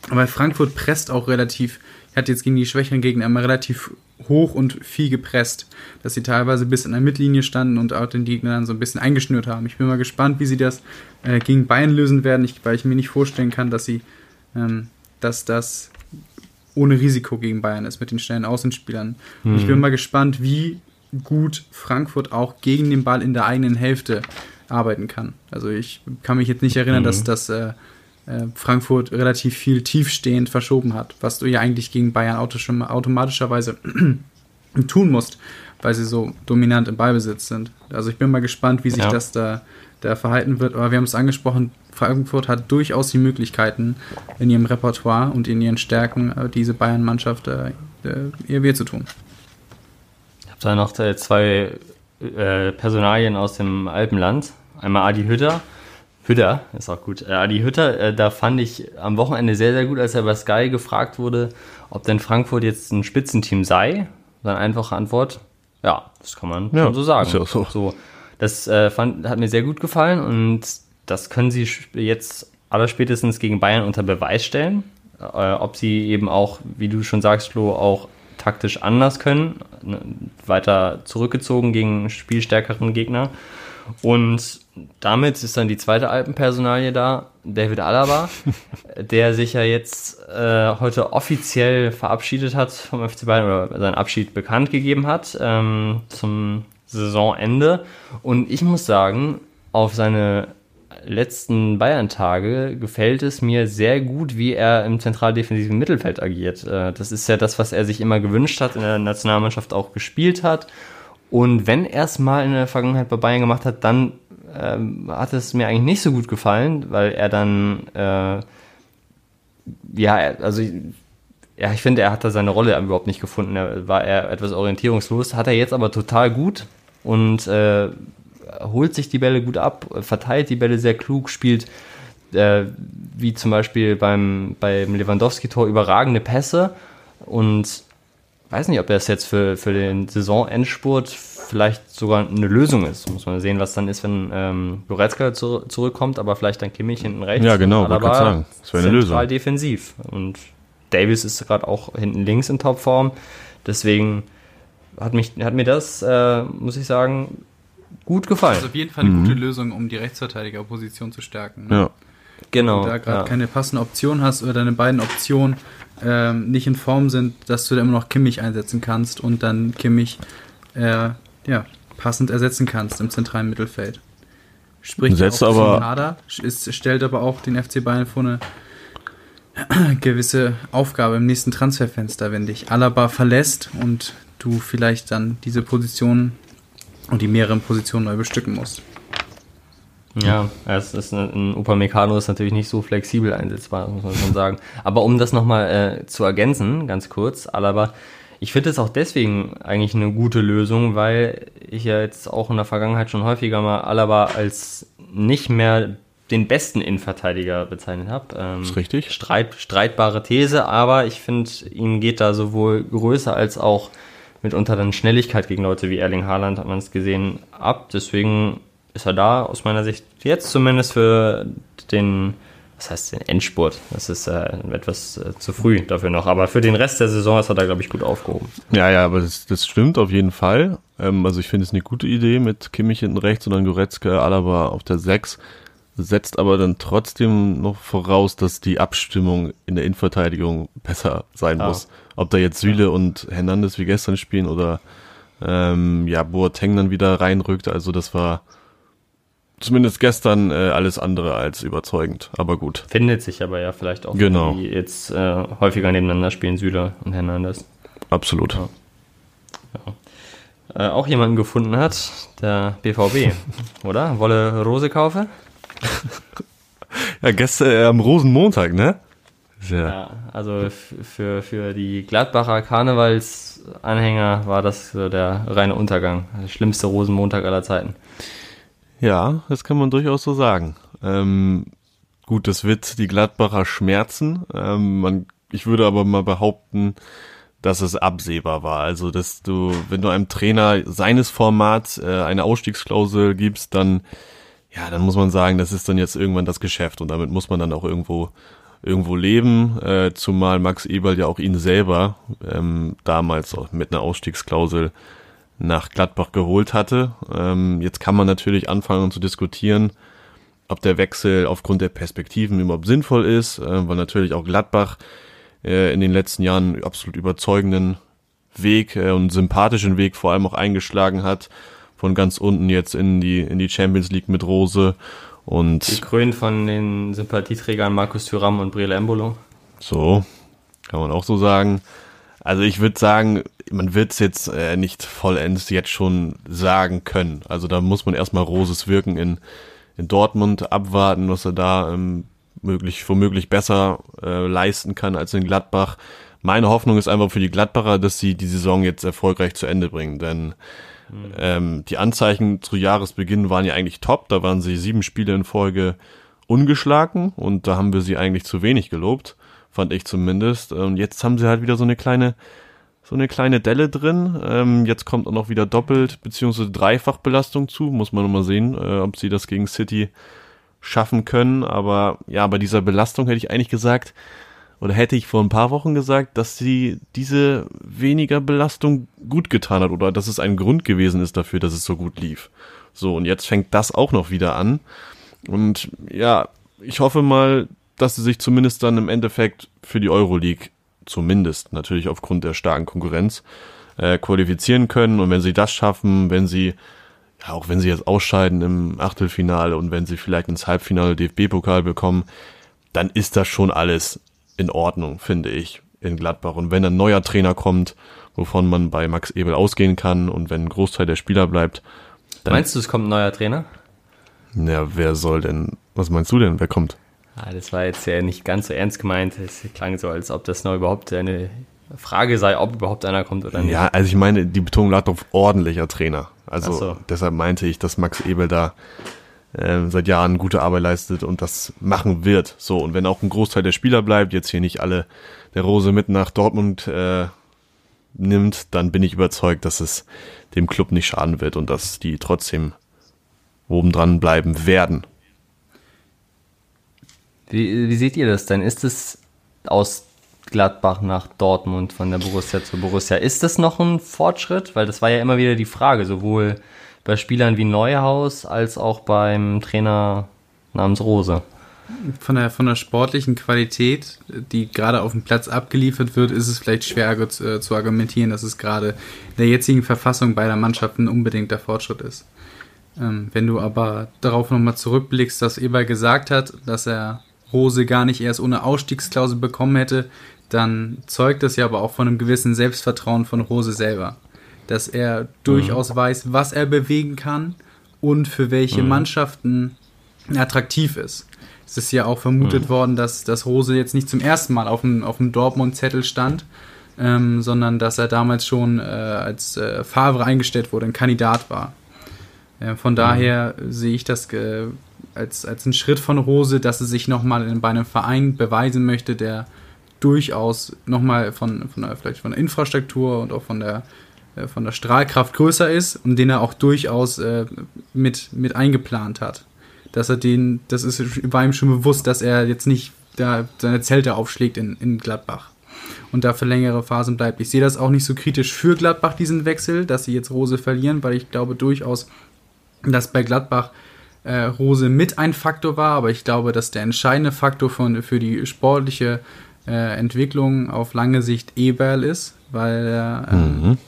S3: weil Frankfurt presst auch relativ, hat jetzt gegen die schwächeren Gegner immer relativ hoch und viel gepresst, dass sie teilweise bis in der Mittellinie standen und auch den Gegner dann so ein bisschen eingeschnürt haben. Ich bin mal gespannt, wie sie das äh, gegen Bayern lösen werden, ich, weil ich mir nicht vorstellen kann, dass sie, ähm, dass das ohne Risiko gegen Bayern ist mit den schnellen Außenspielern. Mhm. Ich bin mhm. mal gespannt, wie gut Frankfurt auch gegen den Ball in der eigenen Hälfte arbeiten kann. Also ich kann mich jetzt nicht erinnern, mhm. dass das äh, äh, Frankfurt relativ viel tiefstehend verschoben hat, was du ja eigentlich gegen Bayern automatischerweise tun musst, weil sie so dominant im Ballbesitz sind. Also ich bin mal gespannt, wie sich ja. das da, da verhalten wird. Aber wir haben es angesprochen, Frankfurt hat durchaus die Möglichkeiten, in ihrem Repertoire und in ihren Stärken äh, diese Bayern-Mannschaft äh, äh, ihr weh zu tun.
S1: Ich habe da noch zwei äh, Personalien aus dem Alpenland. Einmal Adi Hütter, Hütter ist auch gut. Äh, die Hütter, äh, da fand ich am Wochenende sehr, sehr gut, als er bei Sky gefragt wurde, ob denn Frankfurt jetzt ein Spitzenteam sei. Seine einfache Antwort, ja, das kann man ja, schon so sagen. Ist ja so. so. Das äh, fand, hat mir sehr gut gefallen und das können sie jetzt allerspätestens gegen Bayern unter Beweis stellen. Äh, ob sie eben auch, wie du schon sagst, Flo, auch taktisch anders können, ne, weiter zurückgezogen gegen spielstärkeren Gegner. Und damit ist dann die zweite Alpenpersonalie da, David Alaba, der sich ja jetzt äh, heute offiziell verabschiedet hat vom FC Bayern oder seinen Abschied bekannt gegeben hat ähm, zum Saisonende. Und ich muss sagen, auf seine letzten Bayern-Tage gefällt es mir sehr gut, wie er im zentraldefensiven Mittelfeld agiert. Äh, das ist ja das, was er sich immer gewünscht hat, in der Nationalmannschaft auch gespielt hat. Und wenn er es mal in der Vergangenheit bei Bayern gemacht hat, dann ähm, hat es mir eigentlich nicht so gut gefallen, weil er dann, äh, ja, also ja, ich finde, er hat da seine Rolle überhaupt nicht gefunden. Er war er etwas orientierungslos, hat er jetzt aber total gut und äh, holt sich die Bälle gut ab, verteilt die Bälle sehr klug, spielt äh, wie zum Beispiel beim, beim Lewandowski-Tor überragende Pässe und weiß nicht, ob das jetzt für, für den Saisonendspurt vielleicht sogar eine Lösung ist. Muss man sehen, was dann ist, wenn ähm, Goretzka zu, zurückkommt, aber vielleicht dann Kimmich hinten rechts.
S2: Ja, genau, wollte gerade sagen.
S1: Das wäre eine Lösung. defensiv. Und Davis ist gerade auch hinten links in Topform. Deswegen hat, mich, hat mir das, äh, muss ich sagen, gut gefallen. Das
S3: ist auf jeden Fall eine mhm. gute Lösung, um die Rechtsverteidigerposition zu stärken.
S2: Ne? Ja.
S3: Genau. Wenn du da gerade ja. keine passende Option hast oder deine beiden Optionen ähm, nicht in Form sind, dass du da immer noch Kimmich einsetzen kannst und dann Kimmich äh, ja, passend ersetzen kannst im zentralen Mittelfeld.
S2: Sprich, Setzt aber
S3: Hader, ist, stellt aber auch den FC Bayern vor eine gewisse Aufgabe im nächsten Transferfenster, wenn dich Alaba verlässt und du vielleicht dann diese Position und die mehreren Positionen neu bestücken musst.
S1: Ja, es ist ein, ein Upamecano ist natürlich nicht so flexibel einsetzbar, muss man schon sagen. Aber um das nochmal äh, zu ergänzen, ganz kurz, Alaba, ich finde es auch deswegen eigentlich eine gute Lösung, weil ich ja jetzt auch in der Vergangenheit schon häufiger mal Alaba als nicht mehr den besten Innenverteidiger bezeichnet habe.
S2: Ähm, ist richtig.
S1: Streit, streitbare These, aber ich finde, ihm geht da sowohl Größe als auch mitunter dann Schnelligkeit gegen Leute wie Erling Haaland, hat man es gesehen, ab. Deswegen ist er da aus meiner Sicht jetzt zumindest für den, was heißt den Endspurt. Das ist äh, etwas äh, zu früh dafür noch. Aber für den Rest der Saison ist er da, glaube ich, gut aufgehoben.
S2: Ja, ja, aber das, das stimmt auf jeden Fall. Ähm, also ich finde es eine gute Idee mit Kimmich hinten rechts und dann Goretzka, Alaba auf der 6 setzt aber dann trotzdem noch voraus, dass die Abstimmung in der Innenverteidigung besser sein ah. muss. Ob da jetzt Süle ja. und Hernandez wie gestern spielen oder ähm, ja, Boateng dann wieder reinrückt. Also das war zumindest gestern äh, alles andere als überzeugend, aber gut.
S1: Findet sich aber ja vielleicht auch,
S2: genau.
S1: die jetzt äh, häufiger nebeneinander spielen, Süle und Hernandez.
S2: Absolut. Ja.
S1: Ja. Äh, auch jemanden gefunden hat, der BVB, oder? Wolle Rose kaufen?
S2: ja, gestern äh, am Rosenmontag, ne?
S1: Ja, ja also für, für die Gladbacher Karnevalsanhänger war das so der reine Untergang. Der schlimmste Rosenmontag aller Zeiten.
S2: Ja, das kann man durchaus so sagen. Ähm, gut, das wird die Gladbacher schmerzen. Ähm, man, ich würde aber mal behaupten, dass es absehbar war. Also, dass du, wenn du einem Trainer seines Formats äh, eine Ausstiegsklausel gibst, dann ja, dann muss man sagen, das ist dann jetzt irgendwann das Geschäft und damit muss man dann auch irgendwo irgendwo leben, äh, zumal Max Eberl ja auch ihn selber ähm, damals auch mit einer Ausstiegsklausel nach Gladbach geholt hatte. Ähm, jetzt kann man natürlich anfangen zu diskutieren, ob der Wechsel aufgrund der Perspektiven überhaupt sinnvoll ist, äh, weil natürlich auch Gladbach äh, in den letzten Jahren absolut überzeugenden Weg äh, und sympathischen Weg vor allem auch eingeschlagen hat von ganz unten jetzt in die, in die Champions League mit Rose. Und
S1: Gekrönt von den Sympathieträgern Markus Thuram und Brielle Embolo.
S2: So, kann man auch so sagen. Also ich würde sagen, man wird es jetzt äh, nicht vollends jetzt schon sagen können. Also da muss man erstmal Roses Wirken in, in Dortmund abwarten, was er da ähm, möglich, womöglich besser äh, leisten kann als in Gladbach. meine Hoffnung ist einfach für die Gladbacher, dass sie die Saison jetzt erfolgreich zu Ende bringen, denn mhm. ähm, die Anzeichen zu Jahresbeginn waren ja eigentlich top. Da waren sie sieben Spiele in Folge ungeschlagen und da haben wir sie eigentlich zu wenig gelobt, fand ich zumindest. Und jetzt haben sie halt wieder so eine kleine so eine kleine Delle drin. Ähm, jetzt kommt auch noch wieder doppelt beziehungsweise Dreifachbelastung zu. Muss man nochmal sehen, äh, ob sie das gegen City schaffen können. Aber ja, bei dieser Belastung hätte ich eigentlich gesagt, oder hätte ich vor ein paar Wochen gesagt, dass sie diese weniger Belastung gut getan hat oder dass es ein Grund gewesen ist dafür, dass es so gut lief. So, und jetzt fängt das auch noch wieder an. Und ja, ich hoffe mal, dass sie sich zumindest dann im Endeffekt für die Euroleague zumindest natürlich aufgrund der starken Konkurrenz äh, qualifizieren können. Und wenn sie das schaffen, wenn sie, ja, auch wenn sie jetzt ausscheiden im Achtelfinale und wenn sie vielleicht ins Halbfinale DFB-Pokal bekommen, dann ist das schon alles in Ordnung, finde ich, in Gladbach. Und wenn ein neuer Trainer kommt, wovon man bei Max Ebel ausgehen kann und wenn ein Großteil der Spieler bleibt.
S1: Dann Meinst du, es kommt ein neuer Trainer?
S2: Ja, wer soll denn, was meinst du denn, wer kommt?
S1: Ah, das war jetzt ja nicht ganz so ernst gemeint. Es klang so, als ob das noch überhaupt eine Frage sei, ob überhaupt einer kommt oder nicht.
S2: Ja, also ich meine, die Betonung lag auf ordentlicher Trainer. Also so. deshalb meinte ich, dass Max Ebel da äh, seit Jahren gute Arbeit leistet und das machen wird. So, und wenn auch ein Großteil der Spieler bleibt, jetzt hier nicht alle der Rose mit nach Dortmund äh, nimmt, dann bin ich überzeugt, dass es dem Club nicht schaden wird und dass die trotzdem oben dran bleiben werden.
S1: Wie, wie seht ihr das denn? Ist es aus Gladbach nach Dortmund von der Borussia zu Borussia. Ist das noch ein Fortschritt? Weil das war ja immer wieder die Frage, sowohl bei Spielern wie Neuhaus als auch beim Trainer namens Rose.
S3: Von der, von der sportlichen Qualität, die gerade auf dem Platz abgeliefert wird, ist es vielleicht schwer äh, zu argumentieren, dass es gerade in der jetzigen Verfassung beider Mannschaften unbedingt der Fortschritt ist. Ähm, wenn du aber darauf nochmal zurückblickst, dass Eber gesagt hat, dass er Rose gar nicht erst ohne Ausstiegsklausel bekommen hätte, dann zeugt das ja aber auch von einem gewissen Selbstvertrauen von Rose selber. Dass er durchaus mhm. weiß, was er bewegen kann und für welche mhm. Mannschaften attraktiv ist. Es ist ja auch vermutet mhm. worden, dass, dass Rose jetzt nicht zum ersten Mal auf dem, auf dem Dortmund-Zettel stand, ähm, sondern dass er damals schon äh, als äh, Favre eingestellt wurde, ein Kandidat war. Äh, von daher sehe ich das äh, als, als einen Schritt von Rose, dass er sich nochmal bei einem Verein beweisen möchte, der durchaus nochmal von, von der, vielleicht von der Infrastruktur und auch von der, äh, von der Strahlkraft größer ist und den er auch durchaus äh, mit, mit eingeplant hat. Dass er den, das ist, war ihm schon bewusst, dass er jetzt nicht da seine Zelte aufschlägt in, in Gladbach und da für längere Phasen bleibt. Ich sehe das auch nicht so kritisch für Gladbach, diesen Wechsel, dass sie jetzt Rose verlieren, weil ich glaube durchaus, dass bei Gladbach äh, Rose mit ein Faktor war, aber ich glaube, dass der entscheidende Faktor von, für die sportliche äh, Entwicklung auf lange Sicht Eberl ist, weil er äh, mhm.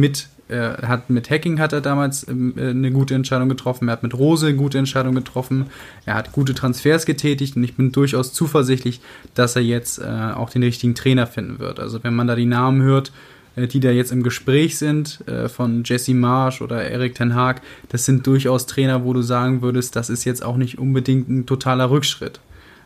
S3: mit er hat mit Hacking hat er damals ähm, äh, eine gute Entscheidung getroffen, er hat mit Rose eine gute Entscheidung getroffen, er hat gute Transfers getätigt und ich bin durchaus zuversichtlich, dass er jetzt äh, auch den richtigen Trainer finden wird. Also wenn man da die Namen hört, äh, die da jetzt im Gespräch sind, äh, von Jesse Marsch oder Erik Ten Haag, das sind durchaus Trainer, wo du sagen würdest, das ist jetzt auch nicht unbedingt ein totaler Rückschritt.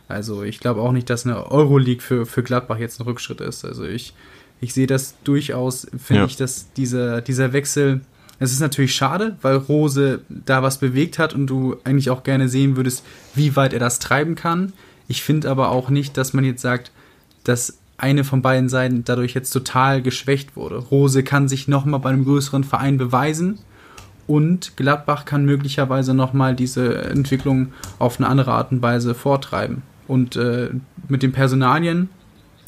S3: Also ich glaube auch nicht, dass eine Euroleague für, für Gladbach jetzt ein Rückschritt ist. Also ich, ich sehe das durchaus, finde ja. ich, dass dieser, dieser Wechsel, es ist natürlich schade, weil Rose da was bewegt hat und du eigentlich auch gerne sehen würdest, wie weit er das treiben kann. Ich finde aber auch nicht, dass man jetzt sagt, dass eine von beiden Seiten dadurch jetzt total geschwächt wurde. Rose kann sich nochmal bei einem größeren Verein beweisen und Gladbach kann möglicherweise nochmal diese Entwicklung auf eine andere Art und Weise vortreiben. Und äh, mit den Personalien,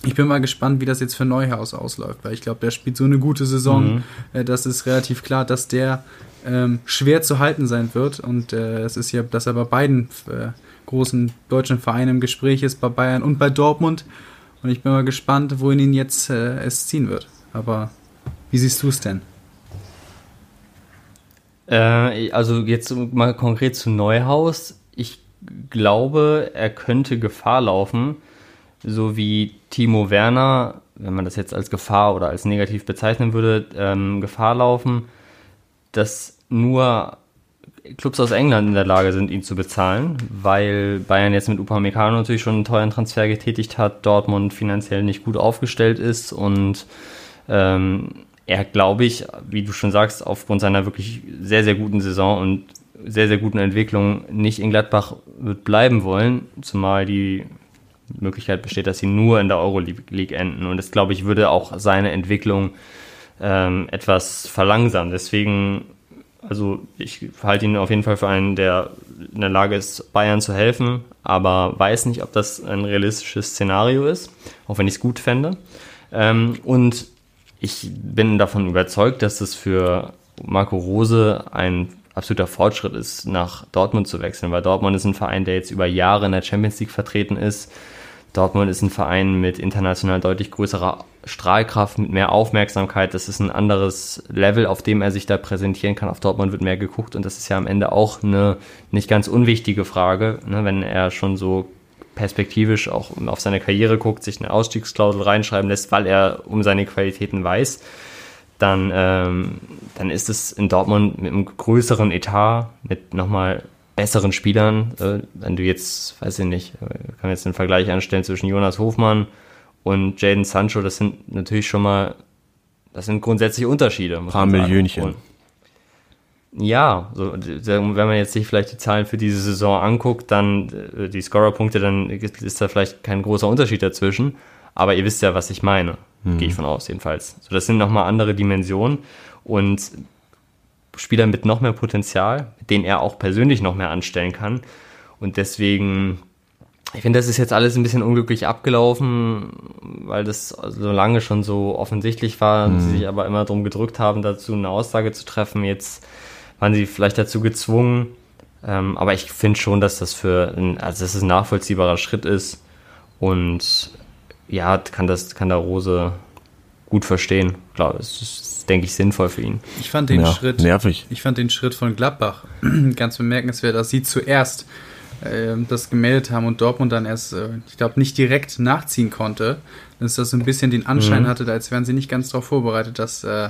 S3: ich bin mal gespannt, wie das jetzt für Neuhaus ausläuft, weil ich glaube, der spielt so eine gute Saison, mhm. äh, das ist relativ klar, dass der ähm, schwer zu halten sein wird. Und äh, es ist ja, dass er bei beiden äh, großen deutschen Vereinen im Gespräch ist, bei Bayern und bei Dortmund. Und ich bin mal gespannt, wohin ihn jetzt äh, es ziehen wird. Aber wie siehst du es denn?
S1: Äh, also jetzt mal konkret zu Neuhaus. Ich glaube, er könnte Gefahr laufen, so wie Timo Werner, wenn man das jetzt als Gefahr oder als negativ bezeichnen würde, ähm, Gefahr laufen, dass nur Clubs aus England in der Lage sind, ihn zu bezahlen, weil Bayern jetzt mit Upamecano natürlich schon einen teuren Transfer getätigt hat, Dortmund finanziell nicht gut aufgestellt ist und ähm, er, glaube ich, wie du schon sagst, aufgrund seiner wirklich sehr, sehr guten Saison und sehr, sehr guten Entwicklung nicht in Gladbach wird bleiben wollen, zumal die Möglichkeit besteht, dass sie nur in der Euroleague enden. Und das, glaube ich, würde auch seine Entwicklung ähm, etwas verlangsamen. Deswegen, also ich halte ihn auf jeden Fall für einen, der in der Lage ist, Bayern zu helfen, aber weiß nicht, ob das ein realistisches Szenario ist, auch wenn ich es gut fände. Ähm, und ich bin davon überzeugt, dass es für Marco Rose ein absoluter Fortschritt ist, nach Dortmund zu wechseln, weil Dortmund ist ein Verein, der jetzt über Jahre in der Champions League vertreten ist. Dortmund ist ein Verein mit international deutlich größerer Strahlkraft, mit mehr Aufmerksamkeit. Das ist ein anderes Level, auf dem er sich da präsentieren kann. Auf Dortmund wird mehr geguckt und das ist ja am Ende auch eine nicht ganz unwichtige Frage, ne, wenn er schon so perspektivisch auch auf seine Karriere guckt, sich eine Ausstiegsklausel reinschreiben lässt, weil er um seine Qualitäten weiß dann, ähm, dann ist es in Dortmund mit einem größeren Etat, mit nochmal besseren Spielern. Äh, wenn du jetzt, weiß ich nicht, äh, kann jetzt einen Vergleich anstellen zwischen Jonas Hofmann und Jaden Sancho, das sind natürlich schon mal, das sind grundsätzliche Unterschiede.
S2: Ein paar Millionchen.
S1: Ja, so, wenn man jetzt sich vielleicht die Zahlen für diese Saison anguckt, dann äh, die Scorerpunkte, dann ist da vielleicht kein großer Unterschied dazwischen. Aber ihr wisst ja, was ich meine. Mhm. Gehe ich von aus, jedenfalls. So, das sind nochmal andere Dimensionen und Spieler mit noch mehr Potenzial, denen er auch persönlich noch mehr anstellen kann. Und deswegen, ich finde, das ist jetzt alles ein bisschen unglücklich abgelaufen, weil das so lange schon so offensichtlich war, mhm. sie sich aber immer darum gedrückt haben, dazu eine Aussage zu treffen. Jetzt waren sie vielleicht dazu gezwungen. Ähm, aber ich finde schon, dass das für ein, also dass es ein nachvollziehbarer Schritt ist. Und ja, kann das, kann der Rose gut verstehen. Klar, es ist, denke ich, sinnvoll für ihn.
S3: Ich fand den
S2: ja,
S3: Schritt,
S2: nervig.
S3: Ich fand den Schritt von Gladbach ganz bemerkenswert, dass sie zuerst äh, das gemeldet haben und Dortmund dann erst, äh, ich glaube, nicht direkt nachziehen konnte. Dass das so ein bisschen den Anschein mhm. hatte, als wären sie nicht ganz darauf vorbereitet, dass, äh,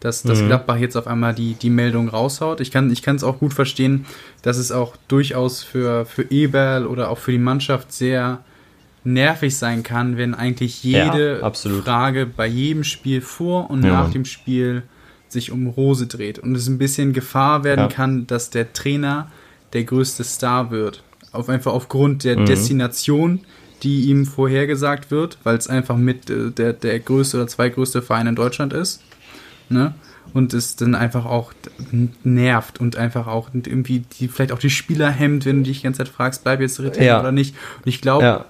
S3: dass, dass mhm. Gladbach jetzt auf einmal die, die Meldung raushaut. Ich kann es auch gut verstehen, dass es auch durchaus für, für Eberl oder auch für die Mannschaft sehr nervig sein kann, wenn eigentlich jede ja, Frage bei jedem Spiel vor und ja, nach dem Spiel sich um Rose dreht und es ein bisschen Gefahr werden ja. kann, dass der Trainer der größte Star wird. Auf einfach aufgrund der mhm. Destination, die ihm vorhergesagt wird, weil es einfach mit äh, der, der größte oder zweitgrößte Verein in Deutschland ist. Ne? Und es dann einfach auch nervt und einfach auch irgendwie die, vielleicht auch die Spieler hemmt, wenn du dich die ganze Zeit fragst, bleib jetzt Ritter ja. oder nicht. Und ich glaube,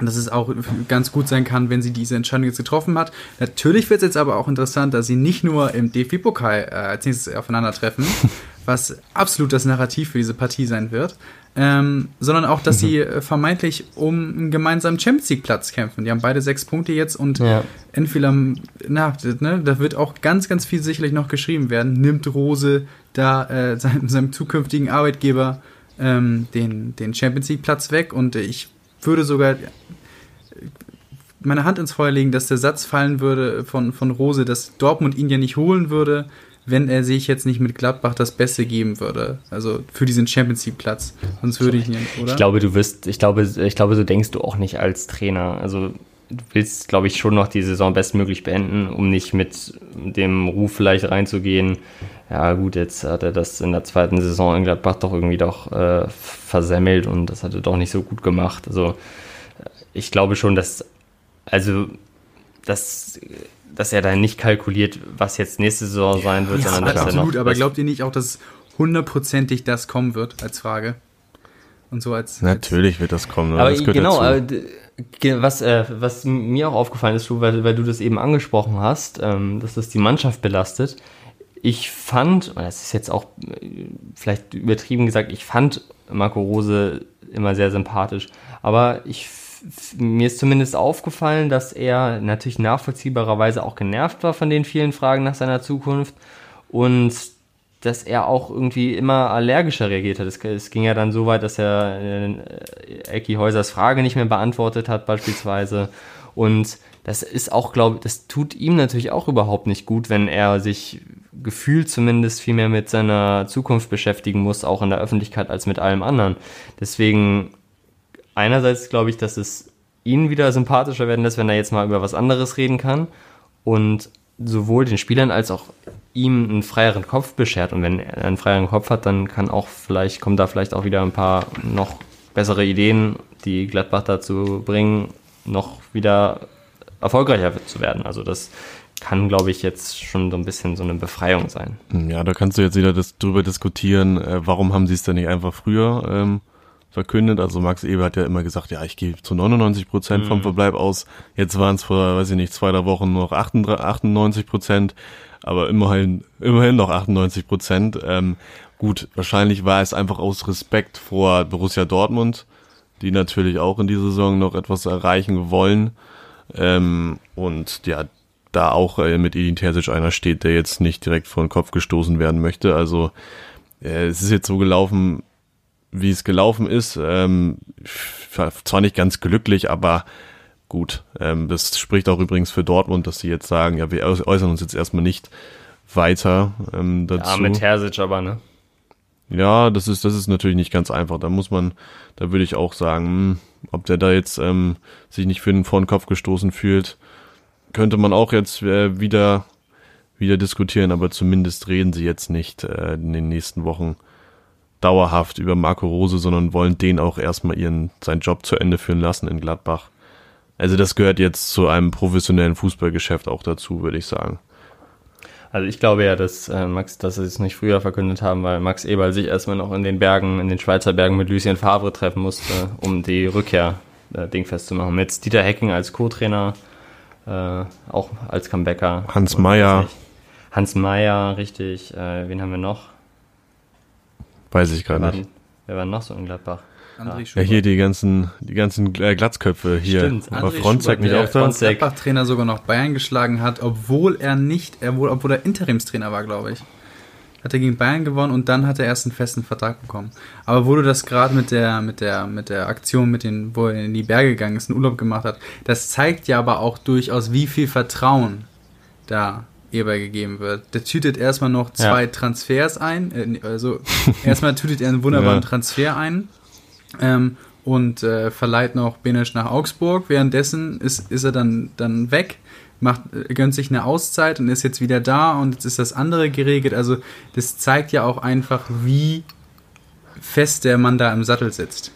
S3: dass es auch ganz gut sein kann, wenn sie diese Entscheidung jetzt getroffen hat. Natürlich wird es jetzt aber auch interessant, dass sie nicht nur im DFB-Pokal äh, als nächstes aufeinandertreffen, was absolut das Narrativ für diese Partie sein wird, ähm, sondern auch, dass mhm. sie äh, vermeintlich um einen gemeinsamen Champions League-Platz kämpfen. Die haben beide sechs Punkte jetzt und ja. entweder, na, ne, da wird auch ganz, ganz viel sicherlich noch geschrieben werden. Nimmt Rose da äh, seinem, seinem zukünftigen Arbeitgeber ähm, den, den Champions League-Platz weg und ich würde sogar meine Hand ins Feuer legen, dass der Satz fallen würde von, von Rose, dass Dortmund ihn ja nicht holen würde, wenn er sich jetzt nicht mit Gladbach das Beste geben würde. Also für diesen Champions League Platz. Sonst würde ich ihn,
S1: oder? Ich glaube, du wirst, ich glaube, ich glaube, so denkst du auch nicht als Trainer. Also du willst, glaube ich, schon noch die Saison bestmöglich beenden, um nicht mit dem Ruf vielleicht reinzugehen. Ja, gut, jetzt hat er das in der zweiten Saison in Gladbach doch irgendwie doch äh, versemmelt und das hat er doch nicht so gut gemacht. Also ich glaube schon, dass, also, dass, dass er da nicht kalkuliert, was jetzt nächste Saison sein wird,
S3: ja, sondern dass absolut, er noch. Aber glaubt ihr nicht auch, dass hundertprozentig das kommen wird als Frage? Und so als.
S2: Natürlich als wird das kommen.
S1: Aber das genau, aber was, äh, was mir auch aufgefallen ist, weil, weil du das eben angesprochen hast, ähm, dass das die Mannschaft belastet. Ich fand, das ist jetzt auch äh, vielleicht übertrieben gesagt, ich fand Marco Rose immer sehr sympathisch. Aber ich, mir ist zumindest aufgefallen, dass er natürlich nachvollziehbarerweise auch genervt war von den vielen Fragen nach seiner Zukunft und dass er auch irgendwie immer allergischer reagiert hat. Es, ging ja dann so weit, dass er äh, Ecki Häusers Frage nicht mehr beantwortet hat, beispielsweise. Und das ist auch, glaube ich, das tut ihm natürlich auch überhaupt nicht gut, wenn er sich gefühlt zumindest viel mehr mit seiner Zukunft beschäftigen muss, auch in der Öffentlichkeit, als mit allem anderen. Deswegen einerseits glaube ich, dass es ihn wieder sympathischer werden lässt, wenn er jetzt mal über was anderes reden kann und sowohl den Spielern als auch ihm einen freieren Kopf beschert. Und wenn er einen freieren Kopf hat, dann kann auch vielleicht, kommen da vielleicht auch wieder ein paar noch bessere Ideen, die Gladbach dazu bringen, noch wieder erfolgreicher zu werden. Also das kann, glaube ich, jetzt schon so ein bisschen so eine Befreiung sein.
S2: Ja, da kannst du jetzt wieder das, drüber diskutieren, äh, warum haben sie es denn nicht einfach früher ähm, verkündet. Also Max Eber hat ja immer gesagt, ja, ich gehe zu 99 Prozent mhm. vom Verbleib aus. Jetzt waren es vor, weiß ich nicht, zwei, drei Wochen noch 98 Prozent, aber immerhin, immerhin noch 98 Prozent. Ähm, gut, wahrscheinlich war es einfach aus Respekt vor Borussia Dortmund, die natürlich auch in dieser Saison noch etwas erreichen wollen. Ähm, und ja, da auch äh, mit Edin Terzic einer steht, der jetzt nicht direkt vor den Kopf gestoßen werden möchte. Also äh, es ist jetzt so gelaufen, wie es gelaufen ist. Ähm, zwar nicht ganz glücklich, aber gut. Ähm, das spricht auch übrigens für Dortmund, dass sie jetzt sagen, ja, wir äußern uns jetzt erstmal nicht weiter ähm, dazu. Ja,
S1: mit Terzic aber, ne?
S2: Ja, das ist, das ist natürlich nicht ganz einfach. Da muss man, da würde ich auch sagen, hm, ob der da jetzt ähm, sich nicht für den vor den Kopf gestoßen fühlt, könnte man auch jetzt äh, wieder, wieder diskutieren, aber zumindest reden sie jetzt nicht äh, in den nächsten Wochen dauerhaft über Marco Rose, sondern wollen den auch erstmal ihren, seinen Job zu Ende führen lassen in Gladbach. Also das gehört jetzt zu einem professionellen Fußballgeschäft auch dazu, würde ich sagen.
S1: Also ich glaube ja, dass äh, Max, dass sie es nicht früher verkündet haben, weil Max Eberl sich erstmal noch in den Bergen, in den Schweizer Bergen mit Lucien Favre treffen musste, um die Rückkehr äh, dingfest zu machen. Mit Dieter Hecking als Co-Trainer, äh, auch als Comebacker.
S2: Hans Meyer.
S1: Hans Meyer, richtig. Äh, wen haben wir noch?
S2: Weiß ich gerade nicht.
S1: Wer war noch so in Gladbach?
S2: André ja, hier die ganzen, die ganzen äh, Glatzköpfe hier. Stimmt,
S3: war Fronzek nicht auch da? Der Gladbach-Trainer sogar noch Bayern geschlagen hat, obwohl er nicht, er wohl, obwohl er Interimstrainer war, glaube ich. Hat er gegen Bayern gewonnen und dann hat er erst einen festen Vertrag bekommen. Aber wo du das gerade mit der, mit der, mit der Aktion, mit den, wo er in die Berge gegangen ist, einen Urlaub gemacht hat, das zeigt ja aber auch durchaus, wie viel Vertrauen da Eber gegeben wird. Der tütet erstmal noch zwei ja. Transfers ein. Äh, also erstmal tütet er einen wunderbaren ja. Transfer ein ähm, und äh, verleiht noch Benesch nach Augsburg. Währenddessen ist, ist er dann, dann weg, macht, äh, gönnt sich eine Auszeit und ist jetzt wieder da und jetzt ist das andere geregelt. Also das zeigt ja auch einfach, wie fest der Mann da im Sattel sitzt.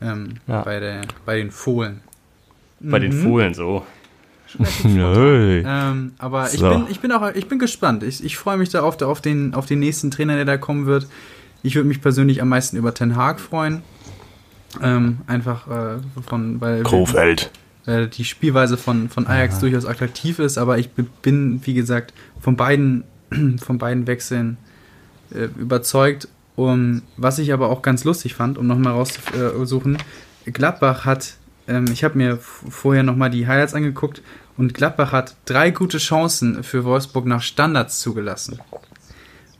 S3: Ähm, ja. bei, der, bei den Fohlen.
S1: Bei mhm. den Fohlen so.
S3: ähm, aber so. ich, bin, ich bin auch ich bin gespannt. Ich, ich freue mich darauf, auf den, auf den nächsten Trainer, der da kommen wird. Ich würde mich persönlich am meisten über Ten Hag freuen. Ähm, einfach äh, von, weil
S2: Kofeld.
S3: Die Spielweise von, von Ajax Aha. durchaus attraktiv ist, aber ich bin, wie gesagt, von beiden, von beiden Wechseln äh, überzeugt. Um, was ich aber auch ganz lustig fand, um nochmal rauszusuchen, Gladbach hat, ähm, ich habe mir vorher nochmal die Highlights angeguckt, und Gladbach hat drei gute Chancen für Wolfsburg nach Standards zugelassen.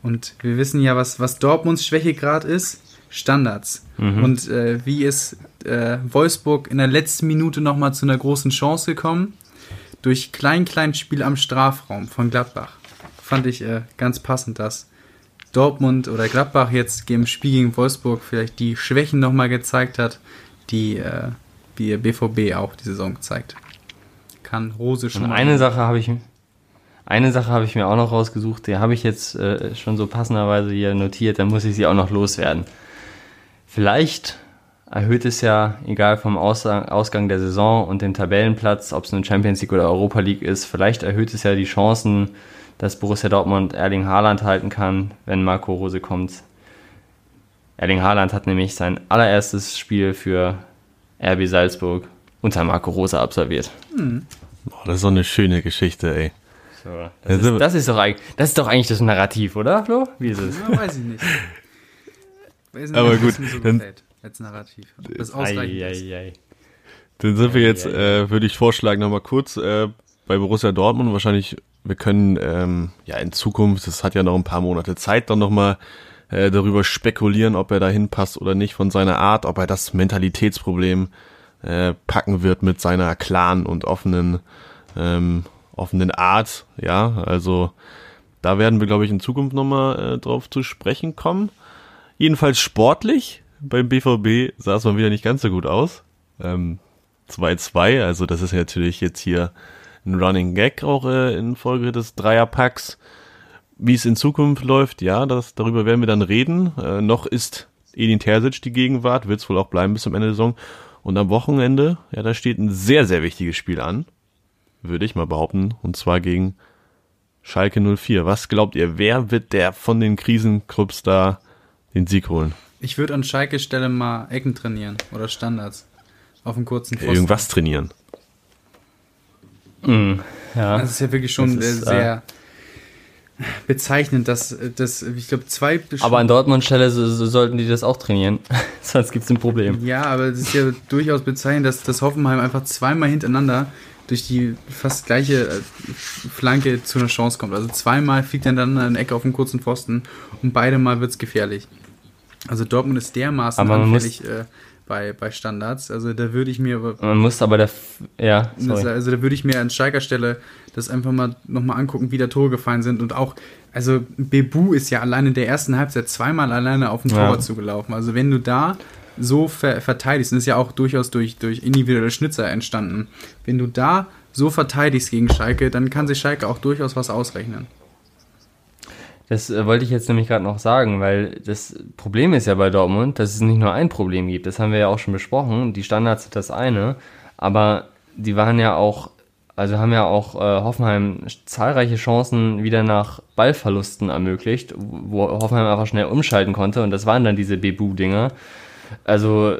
S3: Und wir wissen ja, was, was Dortmunds Schwächegrad ist. Standards. Mhm. Und äh, wie ist äh, Wolfsburg in der letzten Minute nochmal zu einer großen Chance gekommen? Durch Klein-Klein-Spiel am Strafraum von Gladbach. Fand ich äh, ganz passend, dass Dortmund oder Gladbach jetzt im Spiel gegen Wolfsburg vielleicht die Schwächen nochmal gezeigt hat, die äh, die BVB auch die Saison gezeigt kann Rose schon.
S1: Und eine Sache habe ich, eine Sache habe ich mir auch noch rausgesucht, die habe ich jetzt äh, schon so passenderweise hier notiert, dann muss ich sie auch noch loswerden. Vielleicht erhöht es ja, egal vom Ausgang der Saison und dem Tabellenplatz, ob es nun Champions League oder Europa League ist, vielleicht erhöht es ja die Chancen, dass Borussia Dortmund Erling Haaland halten kann, wenn Marco Rose kommt. Erling Haaland hat nämlich sein allererstes Spiel für RB Salzburg unter Marco Rose absolviert. Hm.
S2: Boah, das ist so eine schöne Geschichte, ey.
S1: So, das, ist, das, ist, doch, das ist doch eigentlich das Narrativ, oder, Flo? Wie ist es?
S3: Ja, weiß ich nicht.
S2: Weiß nicht Aber gut, so dann,
S3: als Narrativ. Das ausreichend ei, ei, ei.
S2: Dann sind wir jetzt, äh, würde ich vorschlagen, nochmal kurz äh, bei Borussia Dortmund. Wahrscheinlich, wir können ähm, ja in Zukunft, das hat ja noch ein paar Monate Zeit, dann nochmal äh, darüber spekulieren, ob er da hinpasst oder nicht von seiner Art, ob er das Mentalitätsproblem äh, packen wird mit seiner klaren und offenen, ähm, offenen Art. Ja, also da werden wir, glaube ich, in Zukunft nochmal äh, drauf zu sprechen kommen. Jedenfalls sportlich. Beim BVB sah es mal wieder nicht ganz so gut aus. 2-2, ähm, also das ist natürlich jetzt hier ein Running Gag auch äh, in Folge des Dreierpacks. Wie es in Zukunft läuft, ja, das, darüber werden wir dann reden. Äh, noch ist Edin Terzic die Gegenwart, wird es wohl auch bleiben bis zum Ende der Saison. Und am Wochenende, ja, da steht ein sehr, sehr wichtiges Spiel an, würde ich mal behaupten, und zwar gegen Schalke 04. Was glaubt ihr, wer wird der von den Krisenclubs da den Sieg holen?
S3: Ich würde an Schalke Stelle mal Ecken trainieren oder Standards auf einem kurzen
S2: Pfosten. Irgendwas trainieren.
S3: Mhm, ja. Das ist ja wirklich schon ist, sehr äh, bezeichnend, dass, dass ich glaube, zwei.
S1: Aber an Dortmund Stelle so, so sollten die das auch trainieren. Sonst gibt es ein Problem.
S3: Ja, aber es ist ja durchaus bezeichnend, dass, dass Hoffenheim einfach zweimal hintereinander durch die fast gleiche äh, Flanke zu einer Chance kommt. Also zweimal fliegt dann dann eine Ecke auf einen kurzen Pfosten und beide Mal wird es gefährlich. Also Dortmund ist dermaßen
S1: aber anfällig
S3: äh, bei, bei Standards. Also da würde ich mir.
S1: Man muss aber der. Ja,
S3: sorry. Also da würde ich mir an Steiger Stelle das einfach mal nochmal angucken, wie da Tore gefallen sind. Und auch, also Bebu ist ja allein in der ersten Halbzeit zweimal alleine auf den Torwart ja. zugelaufen. Also wenn du da so ver verteidigst, und das ist ja auch durchaus durch, durch individuelle Schnitzer entstanden, wenn du da so verteidigst gegen Schalke, dann kann sich Schalke auch durchaus was ausrechnen.
S1: Das äh, wollte ich jetzt nämlich gerade noch sagen, weil das Problem ist ja bei Dortmund, dass es nicht nur ein Problem gibt. Das haben wir ja auch schon besprochen. Die Standards sind das eine, aber die waren ja auch, also haben ja auch äh, Hoffenheim zahlreiche Chancen wieder nach Ballverlusten ermöglicht, wo Hoffenheim einfach schnell umschalten konnte und das waren dann diese Bebu-Dinger. Also,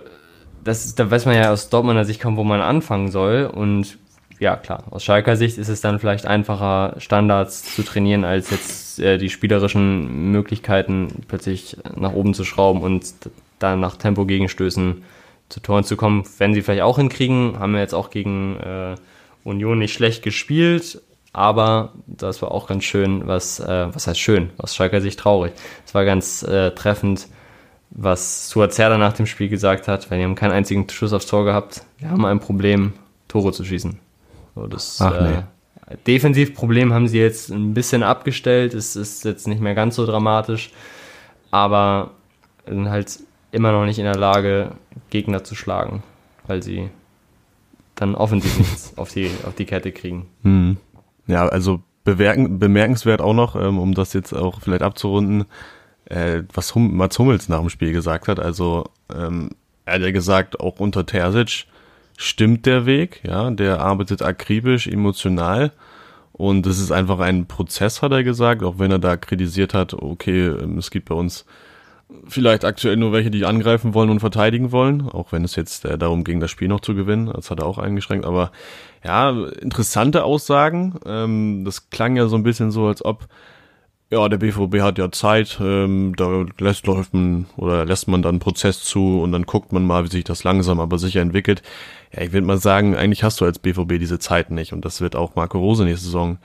S1: das, da weiß man ja aus Dortmunder Sicht kaum, wo man anfangen soll. Und ja, klar, aus Schalker Sicht ist es dann vielleicht einfacher, Standards zu trainieren, als jetzt äh, die spielerischen Möglichkeiten plötzlich nach oben zu schrauben und dann nach Tempo-Gegenstößen zu Toren zu kommen. Wenn sie vielleicht auch hinkriegen, haben wir jetzt auch gegen äh, Union nicht schlecht gespielt, aber das war auch ganz schön, was, äh, was heißt schön, aus Schalker Sicht traurig. Es war ganz äh, treffend, was Suazerda nach dem Spiel gesagt hat, weil die haben keinen einzigen Schuss aufs Tor gehabt. Wir haben ein Problem, Tore zu schießen. So, das Ach, nee. Defensivproblem haben sie jetzt ein bisschen abgestellt. Es ist jetzt nicht mehr ganz so dramatisch, aber sind halt immer noch nicht in der Lage, Gegner zu schlagen, weil sie dann offensiv nichts auf die, auf die Kette kriegen.
S2: Hm. Ja, also bemerkenswert auch noch, ähm, um das jetzt auch vielleicht abzurunden, äh, was Mats Hummels nach dem Spiel gesagt hat. Also ähm, er hat ja gesagt, auch unter Terzic stimmt der Weg, ja, der arbeitet akribisch, emotional. Und es ist einfach ein Prozess, hat er gesagt, auch wenn er da kritisiert hat, okay, ähm, es gibt bei uns vielleicht aktuell nur welche, die angreifen wollen und verteidigen wollen, auch wenn es jetzt äh, darum ging, das Spiel noch zu gewinnen, das hat er auch eingeschränkt, aber ja, interessante Aussagen, ähm, das klang ja so ein bisschen so, als ob ja, der BVB hat ja Zeit, ähm, da lässt läuft man oder lässt man dann Prozess zu und dann guckt man mal, wie sich das langsam aber sicher entwickelt. Ja, ich würde mal sagen, eigentlich hast du als BVB diese Zeit nicht und das wird auch Marco Rose nächste Saison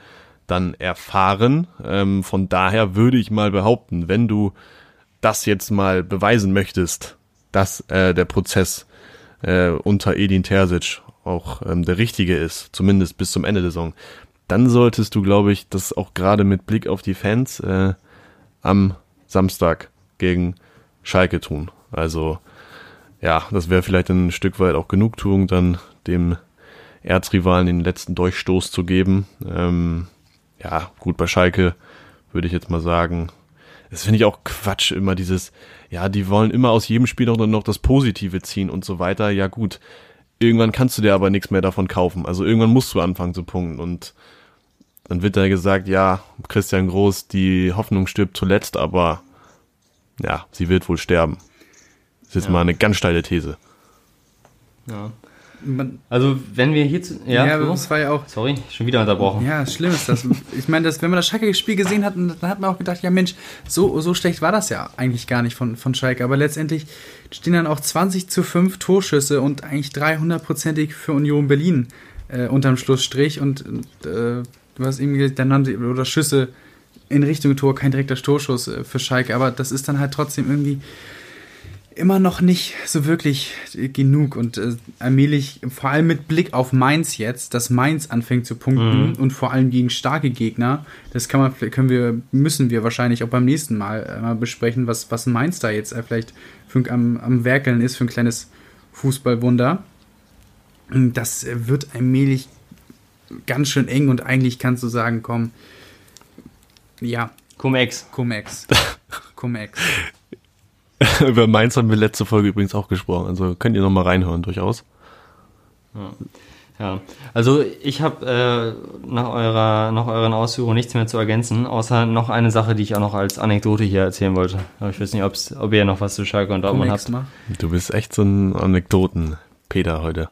S2: dann erfahren. Ähm, von daher würde ich mal behaupten, wenn du das jetzt mal beweisen möchtest, dass äh, der Prozess äh, unter Edin Terzic auch ähm, der richtige ist, zumindest bis zum Ende der Saison, dann solltest du, glaube ich, das auch gerade mit Blick auf die Fans äh, am Samstag gegen Schalke tun. Also ja, das wäre vielleicht ein Stück weit auch Genugtuung, dann dem Erzrivalen den letzten Durchstoß zu geben. Ähm, ja, gut, bei Schalke würde ich jetzt mal sagen, das finde ich auch Quatsch, immer dieses, ja, die wollen immer aus jedem Spiel auch noch das Positive ziehen und so weiter. Ja, gut, irgendwann kannst du dir aber nichts mehr davon kaufen. Also irgendwann musst du anfangen zu punkten und dann wird da gesagt, ja, Christian Groß, die Hoffnung stirbt zuletzt, aber ja, sie wird wohl sterben. Das ist jetzt ja. mal eine ganz steile These.
S1: Ja. also wenn wir hier zu,
S3: ja, ja das war ja auch
S1: sorry schon wieder unterbrochen
S3: ja schlimm ist das ich meine das wenn man das Schalke Spiel gesehen hat dann hat man auch gedacht ja Mensch so so schlecht war das ja eigentlich gar nicht von von Schalke aber letztendlich stehen dann auch 20 zu 5 Torschüsse und eigentlich 300prozentig für Union Berlin äh, unterm Schlussstrich und äh, du hast irgendwie, dann haben sie, oder Schüsse in Richtung Tor, kein direkter Torschuss äh, für Schalke, aber das ist dann halt trotzdem irgendwie, immer noch nicht so wirklich genug und äh, allmählich, vor allem mit Blick auf Mainz jetzt, dass Mainz anfängt zu punkten mhm. und vor allem gegen starke Gegner, das kann man, können wir, müssen wir wahrscheinlich auch beim nächsten Mal äh, mal besprechen, was, was Mainz da jetzt äh, vielleicht für, am, am Werkeln ist für ein kleines Fußballwunder. Das wird allmählich ganz schön eng und eigentlich kannst du sagen, komm, ja.
S1: Cum-Ex.
S3: Cum-Ex. Cum-Ex.
S2: Über Mainz haben wir letzte Folge übrigens auch gesprochen, also könnt ihr nochmal reinhören, durchaus.
S1: Ja. Ja, also ich habe äh, nach, eurer, nach euren Ausführungen nichts mehr zu ergänzen, außer noch eine Sache, die ich auch noch als Anekdote hier erzählen wollte. Aber ich weiß nicht, ob ihr noch was zu Schalke und Dortmund habt. Mal.
S2: Du bist echt so ein Anekdoten-Peter heute.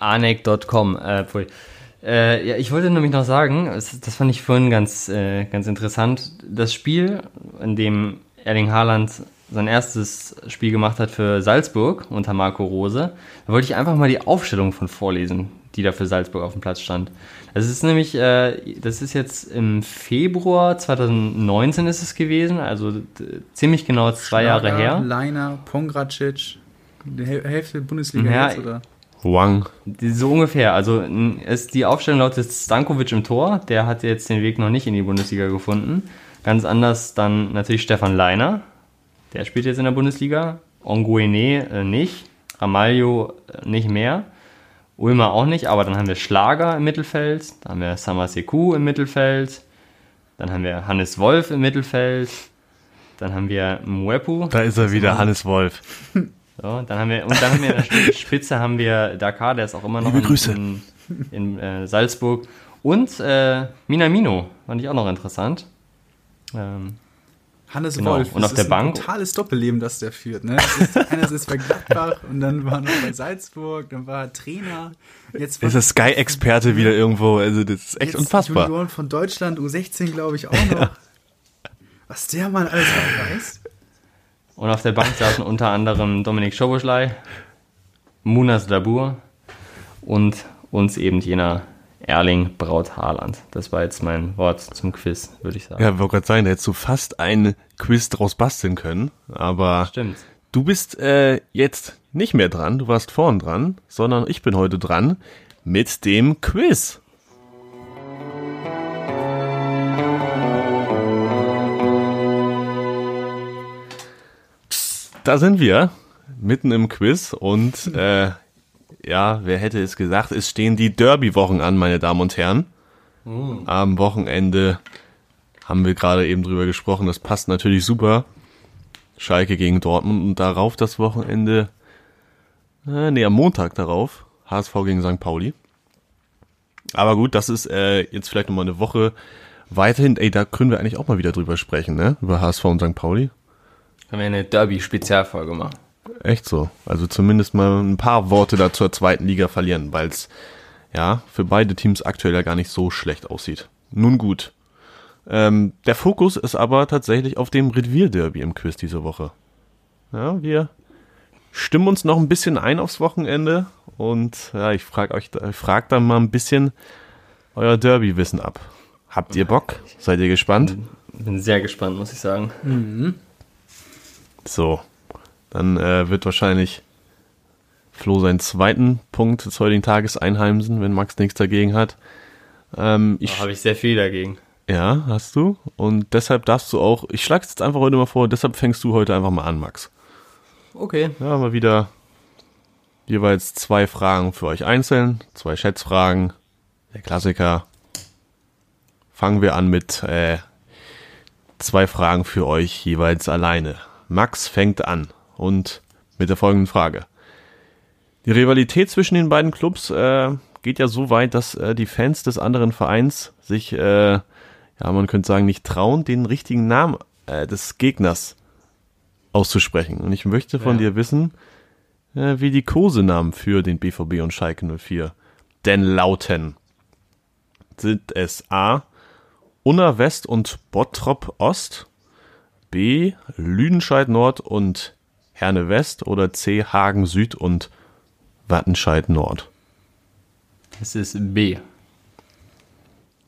S1: Anek.com, äh, pfui. Äh, ja, ich wollte nämlich noch sagen, das, fand ich vorhin ganz, äh, ganz interessant, das Spiel, in dem Erling Haaland sein erstes Spiel gemacht hat für Salzburg unter Marco Rose, da wollte ich einfach mal die Aufstellung von vorlesen, die da für Salzburg auf dem Platz stand. Das ist nämlich, äh, das ist jetzt im Februar 2019 ist es gewesen, also ziemlich genau zwei Schlager, Jahre her.
S3: Leiner, Pongracic, die Hälfte Bundesliga ja, jetzt, oder?
S2: Wang.
S1: So ungefähr. Also ist die Aufstellung lautet Stankovic im Tor. Der hat jetzt den Weg noch nicht in die Bundesliga gefunden. Ganz anders dann natürlich Stefan Leiner. Der spielt jetzt in der Bundesliga. Onguene äh, nicht. Ramalho äh, nicht mehr. Ulmer auch nicht, aber dann haben wir Schlager im Mittelfeld, dann haben wir Samaseku im Mittelfeld, dann haben wir Hannes Wolf im Mittelfeld, dann haben wir Mwepu.
S2: Da ist er wieder, Hannes Wolf.
S1: So, dann haben wir, und dann haben wir in der Spitze haben wir Dakar, der ist auch immer noch
S2: in,
S1: in, in äh, Salzburg. Und äh, Minamino, fand ich auch noch interessant.
S3: Ähm, Hannes genau. Wolf.
S1: Und auf der Bank.
S3: Ein totales Doppelleben, das der führt. Ne? Ist, einer ist bei Gladbach und dann war er noch bei Salzburg, dann war er Trainer.
S2: Jetzt ist er Sky-Experte wieder irgendwo. Also das ist echt unfassbar.
S3: Junioren von Deutschland, U16 glaube ich auch noch. Ja. Was der Mann alles weiß.
S1: Und auf der Bank saßen unter anderem Dominik Schoboschlei, Munas Dabur und uns eben jener Erling Braut Haaland. Das war jetzt mein Wort zum Quiz, würde ich sagen.
S2: Ja, wollte gerade sagen, da hättest du fast ein Quiz draus basteln können, aber
S1: Stimmt.
S2: du bist äh, jetzt nicht mehr dran, du warst vorn dran, sondern ich bin heute dran mit dem Quiz. Da sind wir, mitten im Quiz und äh, ja, wer hätte es gesagt, es stehen die Derby-Wochen an, meine Damen und Herren. Mhm. Am Wochenende haben wir gerade eben drüber gesprochen, das passt natürlich super. Schalke gegen Dortmund und darauf das Wochenende, äh, nee, am Montag darauf, HSV gegen St. Pauli. Aber gut, das ist äh, jetzt vielleicht nochmal eine Woche weiterhin, ey, da können wir eigentlich auch mal wieder drüber sprechen, ne? Über HSV und St. Pauli.
S1: Können wir eine Derby-Spezialfolge machen.
S2: Echt so. Also zumindest mal ein paar Worte da zur zweiten Liga verlieren, weil es ja für beide Teams aktuell ja gar nicht so schlecht aussieht. Nun gut. Ähm, der Fokus ist aber tatsächlich auf dem Revier-Derby im Quiz diese Woche. Ja, wir stimmen uns noch ein bisschen ein aufs Wochenende und ja, ich frage euch, ich frag dann mal ein bisschen euer Derby-Wissen ab. Habt ihr Bock? Seid ihr gespannt?
S1: Bin sehr gespannt, muss ich sagen. Mhm.
S2: So, dann äh, wird wahrscheinlich Flo seinen zweiten Punkt des heutigen Tages einheimsen, wenn Max nichts dagegen hat.
S1: Ähm, ich habe ich sehr viel dagegen.
S2: Ja, hast du. Und deshalb darfst du auch, ich schlage es jetzt einfach heute mal vor, deshalb fängst du heute einfach mal an, Max.
S1: Okay.
S2: Ja, mal wieder jeweils zwei Fragen für euch einzeln, zwei Schätzfragen, der Klassiker. Fangen wir an mit äh, zwei Fragen für euch jeweils alleine. Max fängt an und mit der folgenden Frage. Die Rivalität zwischen den beiden Clubs äh, geht ja so weit, dass äh, die Fans des anderen Vereins sich, äh, ja, man könnte sagen, nicht trauen, den richtigen Namen äh, des Gegners auszusprechen. Und ich möchte von ja. dir wissen, äh, wie die Kosenamen für den BVB und Schalke 04 denn lauten. Sind es A. Unna West und Bottrop Ost, B. Lüdenscheid Nord und Herne West oder C. Hagen Süd und Wattenscheid Nord?
S1: Es ist B.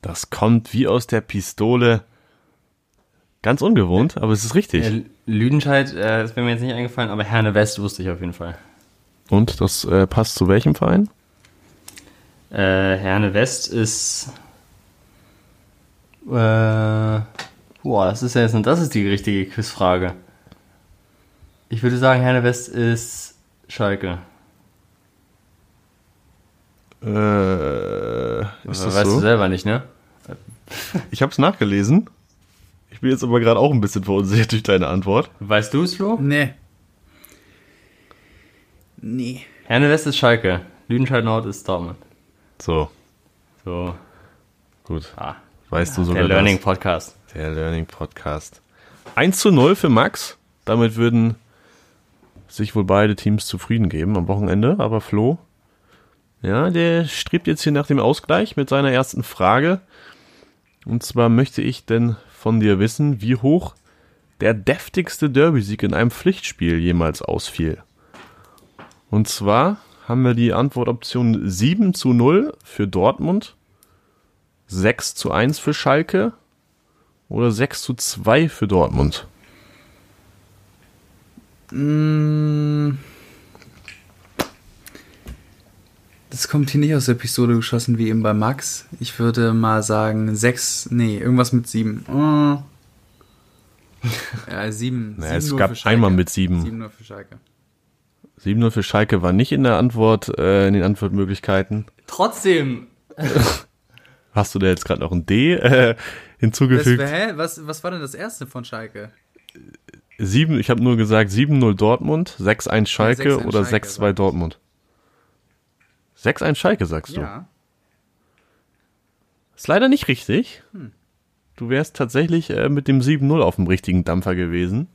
S2: Das kommt wie aus der Pistole Ganz ungewohnt, aber es ist richtig.
S1: Ja, Lüdenscheid, äh, das wäre mir jetzt nicht eingefallen, aber Herne West wusste ich auf jeden Fall.
S2: Und das äh, passt zu welchem Verein?
S1: Äh, Herne West ist. Äh, boah, das ist ja jetzt das ist die richtige Quizfrage. Ich würde sagen, Herne West ist Schalke.
S2: Äh, ist das
S1: weißt
S2: so?
S1: du selber nicht, ne?
S2: Ich habe es nachgelesen. Ich bin jetzt aber gerade auch ein bisschen verunsichert durch deine Antwort.
S1: Weißt du es, Flo?
S3: Nee. Nee.
S1: Herne West ist Schalke. Lüdenscheid Nord ist Dortmund.
S2: So,
S1: So,
S2: gut.
S1: ah,
S2: Weißt du sogar
S1: der Learning
S2: das?
S1: Podcast.
S2: Der Learning Podcast. 1 zu 0 für Max. Damit würden sich wohl beide Teams zufrieden geben am Wochenende. Aber Flo, ja, der strebt jetzt hier nach dem Ausgleich mit seiner ersten Frage. Und zwar möchte ich denn von dir wissen, wie hoch der deftigste Derby-Sieg in einem Pflichtspiel jemals ausfiel. Und zwar haben wir die Antwortoption 7 zu 0 für Dortmund, 6 zu 1 für Schalke oder 6 zu 2 für Dortmund.
S3: Mm. Das kommt hier nicht aus der Pistole geschossen wie eben bei Max. Ich würde mal sagen sechs, nee, irgendwas mit sieben. Oh. Ja, sieben.
S2: Naja, es
S3: nur
S2: gab einmal mit sieben.
S3: Sieben nur für Schalke.
S2: 7-0 für Schalke war nicht in der Antwort, äh, in den Antwortmöglichkeiten.
S1: Trotzdem,
S2: Hast du da jetzt gerade noch ein D äh, hinzugefügt?
S3: wär, hä? Was, was war denn das erste von Schalke?
S2: Sieben, ich habe nur gesagt 7-0 Dortmund, 6-1 Schalke
S3: 6-1
S2: oder
S3: Schalke,
S2: 6-2
S3: sag ich.
S2: Dortmund. 6-1 Schalke, sagst du.
S3: Ja.
S2: Ist leider nicht richtig.
S3: Hm.
S2: Du wärst tatsächlich äh, mit dem 7-0 auf dem richtigen Dampfer gewesen.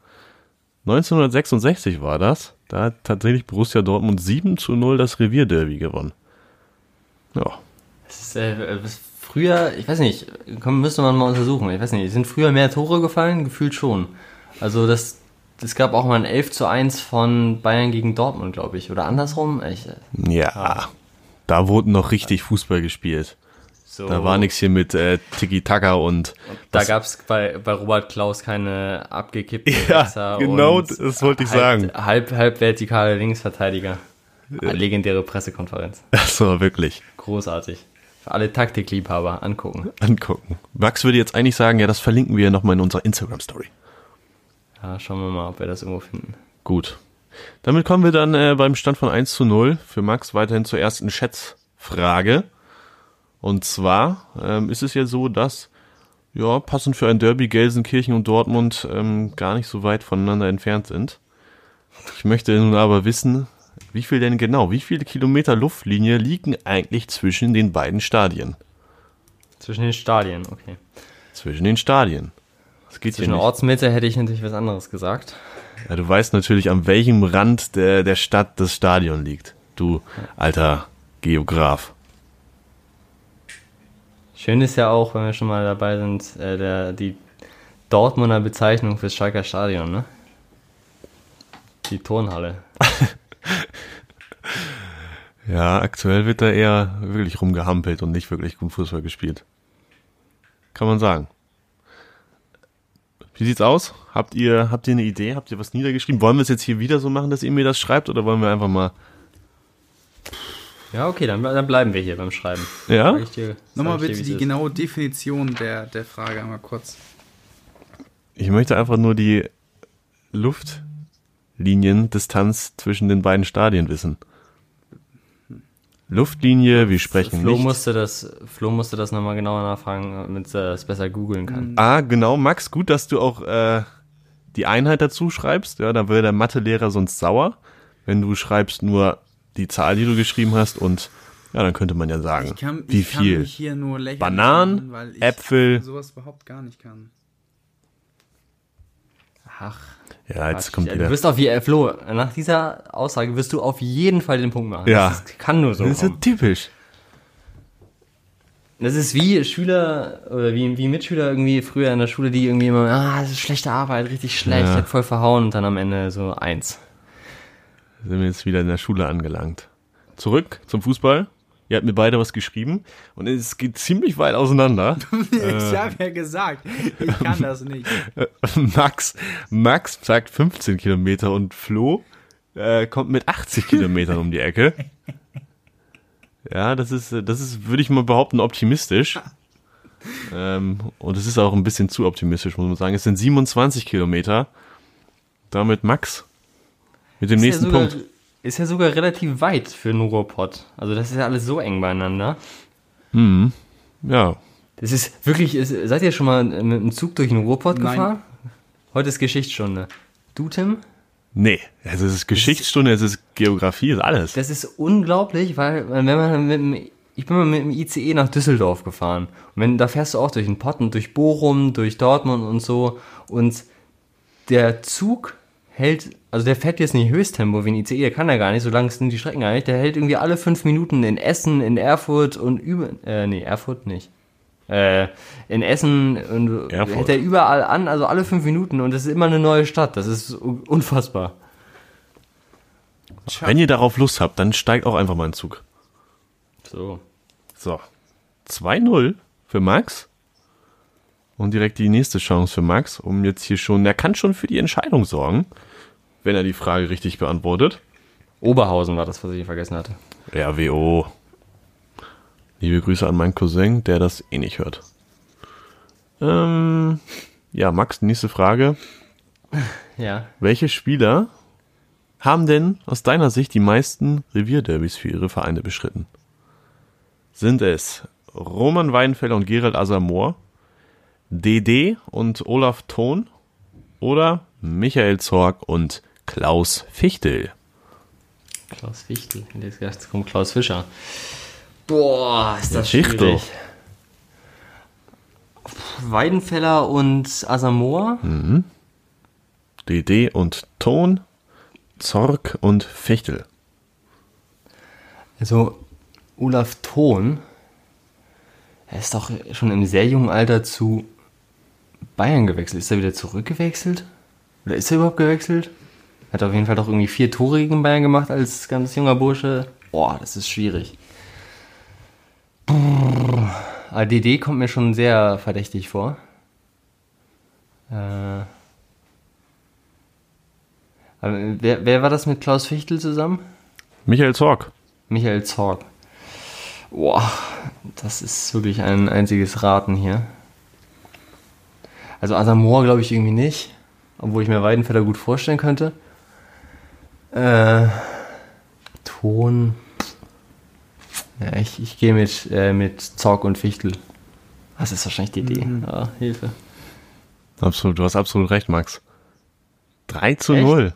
S2: 1966 war das. Da hat tatsächlich Borussia Dortmund 7 zu 0 das Revierderby gewonnen. Ja.
S1: es ist, äh, ist früher, ich weiß nicht, komm, müsste man mal untersuchen. Ich weiß nicht, sind früher mehr Tore gefallen? Gefühlt schon. Also das, es gab auch mal ein 11 zu 1 von Bayern gegen Dortmund, glaube ich. Oder andersrum. Ich, äh,
S2: Ja. Da wurde noch richtig Fußball gespielt.
S1: so,
S2: Da war nichts hier mit äh, Tiki-Taka und.
S1: Da
S2: was-
S1: gab es bei, bei Robert Klaus keine abgekippten
S2: Ja,
S1: Sechser
S2: genau,
S1: und
S2: das wollte ich
S1: halb,
S2: sagen.
S1: Halb, halb vertikale Linksverteidiger. Legendäre Pressekonferenz.
S2: Das war wirklich.
S1: Großartig. Für alle Taktikliebhaber angucken.
S2: Angucken. Max würde jetzt eigentlich sagen, ja, das verlinken wir nochmal in unserer Instagram-Story.
S1: Ja, schauen wir mal, ob wir das irgendwo finden.
S2: Gut. Damit kommen wir dann äh, beim Stand von 1 zu 0 für Max weiterhin zur ersten Schätzfrage. Und zwar ähm, ist es ja so, dass, ja, passend für ein Derby Gelsenkirchen und Dortmund ähm, gar nicht so weit voneinander entfernt sind. Ich möchte nun aber wissen, wie viel denn genau, wie viele Kilometer Luftlinie liegen eigentlich zwischen den beiden Stadien?
S1: Zwischen den Stadien, okay.
S2: Zwischen den Stadien. Das geht
S1: Zwischen
S2: nicht.
S1: Ortsmitte hätte ich natürlich was anderes gesagt.
S2: Ja, du weißt natürlich, an welchem Rand der, der Stadt das Stadion liegt. Du alter Geograf.
S1: Schön ist ja auch, wenn wir schon mal dabei sind, äh, der, die Dortmunder Bezeichnung fürs Schalker Stadion, ne? Die Turnhalle.
S2: Ja, aktuell wird da eher wirklich rumgehampelt und nicht wirklich gut Fußball gespielt. Kann man sagen. Wie sieht's aus? Habt ihr, habt ihr eine Idee? Habt ihr was niedergeschrieben? Wollen wir es jetzt hier wieder so machen, dass ihr mir das schreibt oder wollen wir einfach mal.
S1: Ja, okay, dann, dann bleiben wir hier beim Schreiben.
S2: Ja?
S1: Dir,
S3: Nochmal
S1: ich dir,
S3: bitte
S1: wie's
S3: die
S1: ist.
S3: genaue Definition der, der Frage einmal kurz.
S2: Ich möchte einfach nur die Luftliniendistanz zwischen den beiden Stadien wissen. Luftlinie, wir sprechen
S1: Flo
S2: nicht.
S1: musste das, Flo musste das nochmal genauer nachfragen, damit er es besser googeln kann.
S2: Ah, genau, Max, gut, dass du auch äh, die Einheit dazu schreibst. Ja, da wäre der Mathelehrer sonst sauer, wenn du schreibst nur die Zahl, die du geschrieben hast und ja, dann könnte man ja sagen,
S3: Ich kann,
S2: wie
S3: ich kann
S2: viel.
S3: mich hier nur lächerlich
S2: Bananen,
S3: machen, weil ich
S2: Äpfel.
S3: sowas überhaupt gar nicht kann.
S1: Ach,
S2: Ja, jetzt
S1: Quatsch.
S2: kommt wieder.
S1: Du wirst auf je, Flo, nach dieser Aussage wirst du auf jeden Fall den Punkt machen.
S2: Ja.
S1: Das ist, kann nur so
S2: Das ist
S1: kommen.
S2: typisch.
S1: Das ist wie Schüler oder wie, wie Mitschüler irgendwie früher in der Schule, die irgendwie immer, ah, das ist schlechte Arbeit, richtig schlecht,
S2: Ja.
S1: hat voll verhauen und dann am Ende so eins.
S2: Sind wir jetzt wieder in der Schule angelangt. Zurück zum Fußball. Ihr habt mir beide was geschrieben und es geht ziemlich weit auseinander.
S3: ich äh, habe ja gesagt, ich kann das nicht.
S2: Max, Max sagt 15 Kilometer und Flo äh, kommt mit 80 Kilometern um die Ecke. Ja, das ist, das ist, würde ich mal behaupten, optimistisch. ähm, und es ist auch ein bisschen zu optimistisch, muss man sagen. Es sind 27 Kilometer. Damit Max. Mit dem ist nächsten
S1: ja sogar,
S2: Punkt.
S1: Ist ja sogar relativ weit für einen Ruhrpott. Also das ist ja alles so eng beieinander.
S2: Hm. Ja.
S1: Das ist wirklich, ist, seid ihr schon mal mit dem Zug durch den Ruhrpott Nein. gefahren? Heute ist Geschichtsstunde. Du, Tim?
S2: Nee, also es ist Geschichtsstunde, es ist Geografie, es ist alles.
S1: Das ist unglaublich, weil wenn man mit dem, ich bin mal mit dem ICE nach Düsseldorf gefahren und wenn da fährst du auch durch den Pott und durch Bochum, durch Dortmund und so und der Zug hält, also der fährt jetzt nicht Höchsttempo wie ein ICE, kann er gar nicht, so lang sind die Strecken gar nicht. Der hält irgendwie alle fünf Minuten in Essen, in Erfurt und über, äh, nee, Erfurt nicht. Äh, in Essen und Erfurt. hält er überall an, also alle fünf Minuten und es ist immer eine neue Stadt. Das ist unfassbar.
S2: Wenn ihr darauf Lust habt, dann steigt auch einfach mal in Zug.
S1: So.
S2: So. 2-0 für Max. Und direkt die nächste Chance für Max, um jetzt hier schon, er kann schon für die Entscheidung sorgen, wenn er die Frage richtig beantwortet.
S1: Oberhausen war das, was ich vergessen hatte.
S2: RWO. Liebe Grüße an meinen Cousin, der das eh nicht hört. Ähm, ja, Max, nächste Frage.
S1: Ja.
S2: Welche Spieler haben denn aus deiner Sicht die meisten Revierderbys für ihre Vereine beschritten? Sind es Roman Weidenfeller und Gerald Asamoah, DD und Olaf Thon oder Michael Zorg und Klaus Fichtel?
S1: Klaus Fichtel, jetzt kommt Klaus Fischer. Boah, ist das ja, schwierig. Weidenfeller und Asamoah.
S2: Mhm. DD und Ton, Zorg und Fichtel.
S1: Also Olaf Thon, er ist doch schon im sehr jungen Alter zu Bayern gewechselt. Ist er wieder zurückgewechselt? Oder ist er überhaupt gewechselt? Hat auf jeden Fall doch irgendwie vier Tore gegen Bayern gemacht als ganz junger Bursche. Boah, das ist schwierig. ADD kommt mir schon sehr verdächtig vor. Äh, wer, wer war das mit Klaus Fichtel zusammen?
S2: Michael Zorg.
S1: Michael Zorg. Boah, das ist wirklich ein einziges Raten hier. Also Asamoah glaube ich irgendwie nicht, obwohl ich mir Weidenfeller gut vorstellen könnte. Äh, Ton. Ja, ich, ich gehe mit, äh, mit Zorg und Fichtel. Das ist wahrscheinlich die Idee. Mhm. Ja, Hilfe.
S2: Absolut, du hast absolut recht, Max. 3 zu Echt? 0.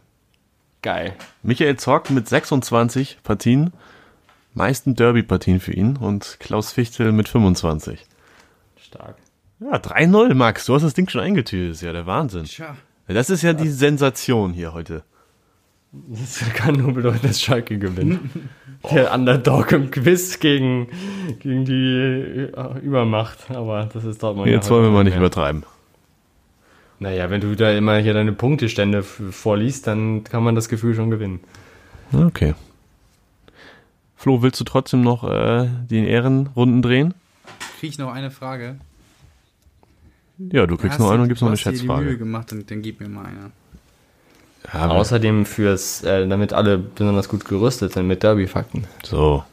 S1: Geil.
S2: Michael Zorg mit 26 Partien, meisten Derby-Partien für ihn und Klaus Fichtel mit 25.
S1: Stark.
S2: Ja, 3-0, Max. Du hast das Ding schon eingetütet. Das ist ja der Wahnsinn. Tja. Das ist ja die Sensation hier heute.
S1: Das kann nur bedeuten, dass Schalke gewinnt. Der Underdog im Quiz gegen, gegen die äh, Übermacht. Aber das ist
S2: dort mal. Jetzt wollen wir mal nicht übertreiben.
S1: Naja, wenn du da immer hier deine Punktestände vorliest, dann kann man das Gefühl schon gewinnen.
S2: Okay. Flo, willst du trotzdem noch äh, die Ehrenrunden drehen?
S3: Kriege ich noch eine Frage?
S2: Ja, du kriegst noch eine und gibst noch eine Schätzfrage. Du hast dir die Mühe
S3: gemacht, dann, dann gib mir mal eine.
S1: Ja, Außerdem fürs, äh, damit alle besonders gut gerüstet sind mit Derby-Fakten.
S2: So.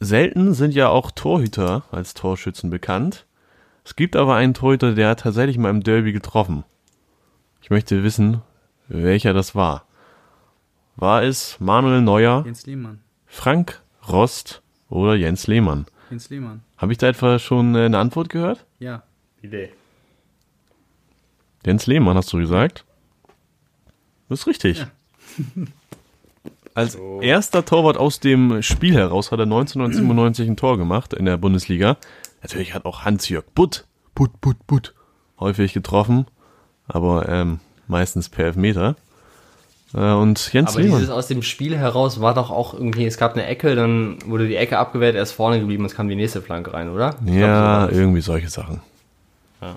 S2: Selten sind ja auch Torhüter als Torschützen bekannt. Es gibt aber einen Torhüter, der hat tatsächlich mal im Derby getroffen. Ich möchte wissen, welcher das war. War es Manuel Neuer,
S3: Jens Lehmann,
S2: Frank Rost oder Jens Lehmann?
S3: Jens Lehmann.
S2: Habe ich da etwa schon äh, eine Antwort gehört?
S3: Ja.
S1: Idee.
S2: Jens Lehmann hast du gesagt? Das ist richtig. Ja. Als so. erster Torwart aus dem Spiel heraus hat er 1997 ein Tor gemacht in der Bundesliga. Natürlich hat auch Hans-Jörg Butt, Butt, Butt, Butt häufig getroffen, aber ähm, meistens per Elfmeter. Äh, und Jens
S1: Aber Lehmann. dieses aus dem Spiel heraus war doch auch irgendwie, es gab eine Ecke, dann wurde die Ecke abgewehrt, er ist vorne geblieben, es kam die nächste Flanke rein, oder?
S2: Ich ja, glaub, so irgendwie solche Sachen. Ja.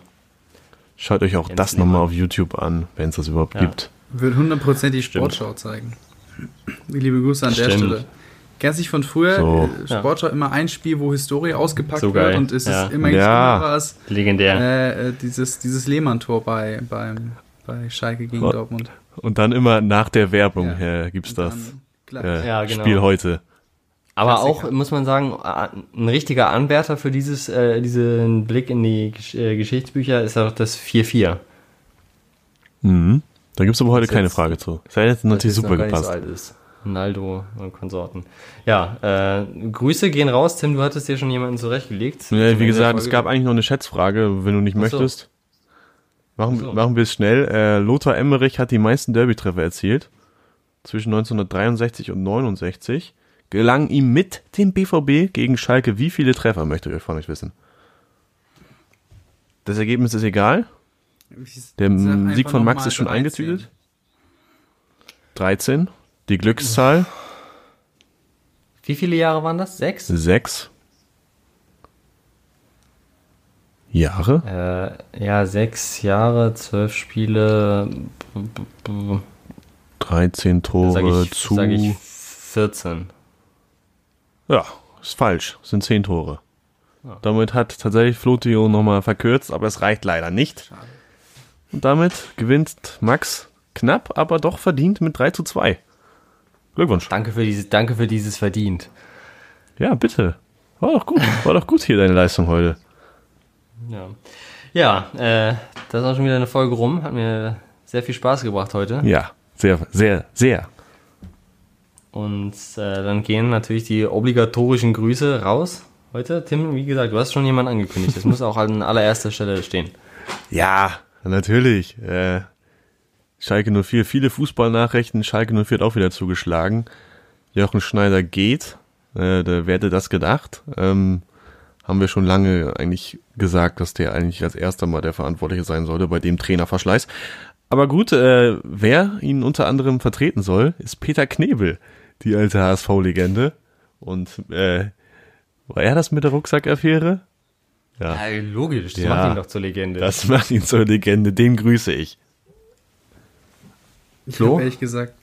S2: Schaut euch auch Jens das nochmal auf YouTube an, wenn es das überhaupt ja. gibt.
S3: Wird hundertprozentig Sportschau zeigen. Liebe Grüße an Stimmt. der Stelle. Kennst du dich von früher?
S2: So.
S3: Äh, Sportschau immer ein Spiel, wo Historie ausgepackt
S1: So
S3: wird und es
S1: Ja.
S3: ist immer
S2: Ja.
S3: was.
S1: Legendär.
S3: Äh, äh, dieses dieses Lehmann-Tor bei, beim, bei Schalke gegen
S2: Oh.
S3: Dortmund.
S2: Und dann immer nach der Werbung
S3: Ja.
S2: äh, gibt's
S3: Und
S2: das
S3: dann
S2: äh,
S1: Ja, genau.
S2: Spiel heute.
S1: Aber
S3: Klassiker.
S1: auch, muss man sagen, ein richtiger Anwärter für dieses, äh, diesen Blick in die Gesch äh, Geschichtsbücher ist auch das 4-4.
S2: Mhm. Da gibt's aber heute keine
S1: jetzt-
S2: Frage zu. Das hätte jetzt natürlich super gepasst.
S1: So. Ronaldo und Konsorten. Ja, äh, Grüße gehen raus. Tim, du hattest dir schon jemanden zurechtgelegt.
S2: Ja, wie gesagt, es gab eigentlich noch eine Schätzfrage, wenn du nicht
S1: Ach so.
S2: möchtest. Machen,
S1: Ach so.
S2: machen wir es schnell. Äh, Lothar Emmerich hat die meisten Derby-Treffer erzielt. Zwischen 1963 und 69. Gelang ihm mit dem BVB gegen Schalke wie viele Treffer, möchte ich euch von euch wissen. Das Ergebnis ist egal. Der Sieg von Max ist schon
S3: 13.
S2: eingetütet. 13. Die Glückszahl
S1: Wie viele Jahre waren das? Sechs?
S2: 6. Jahre?
S1: Äh, ja, sechs Jahre, zwölf Spiele. b- b- b-
S2: 13
S1: Da
S2: Tore
S1: ich,
S2: zu.
S1: sag ich 14.
S2: Ja, ist falsch. Es sind 10 Tore. Damit hat tatsächlich Flotio nochmal verkürzt, aber es reicht leider nicht. Und damit gewinnt Max knapp, aber doch verdient mit 3 zu 2. Glückwunsch.
S1: Danke für dieses, danke für dieses verdient.
S2: Ja, bitte. War doch gut. War doch gut hier deine Leistung heute.
S1: Ja, ja äh, das ist auch schon wieder eine Folge rum. Hat mir sehr viel Spaß gebracht heute.
S2: Ja, sehr, sehr, sehr.
S1: Und äh, dann gehen natürlich die obligatorischen Grüße raus heute. Tim, wie gesagt, du hast schon jemanden angekündigt. Das muss auch an allererster Stelle stehen.
S2: Ja, natürlich. Äh, Schalke 04, viele Fußballnachrichten. Schalke 04 hat auch wieder zugeschlagen. Jochen Schneider geht. Äh, wer hätte das gedacht? Ähm, haben wir schon lange eigentlich gesagt, dass der eigentlich als erster mal der Verantwortliche sein sollte bei dem Trainerverschleiß. Aber gut, äh, wer ihn unter anderem vertreten soll, ist Peter Knebel, die alte HSV-Legende. Und äh, war er das mit der Rucksackaffäre? Ja.
S1: Ja, logisch, das
S2: Ja.
S1: macht ihn doch zur Legende.
S2: Das macht ihn zur Legende, den grüße ich.
S3: Ich habe ehrlich gesagt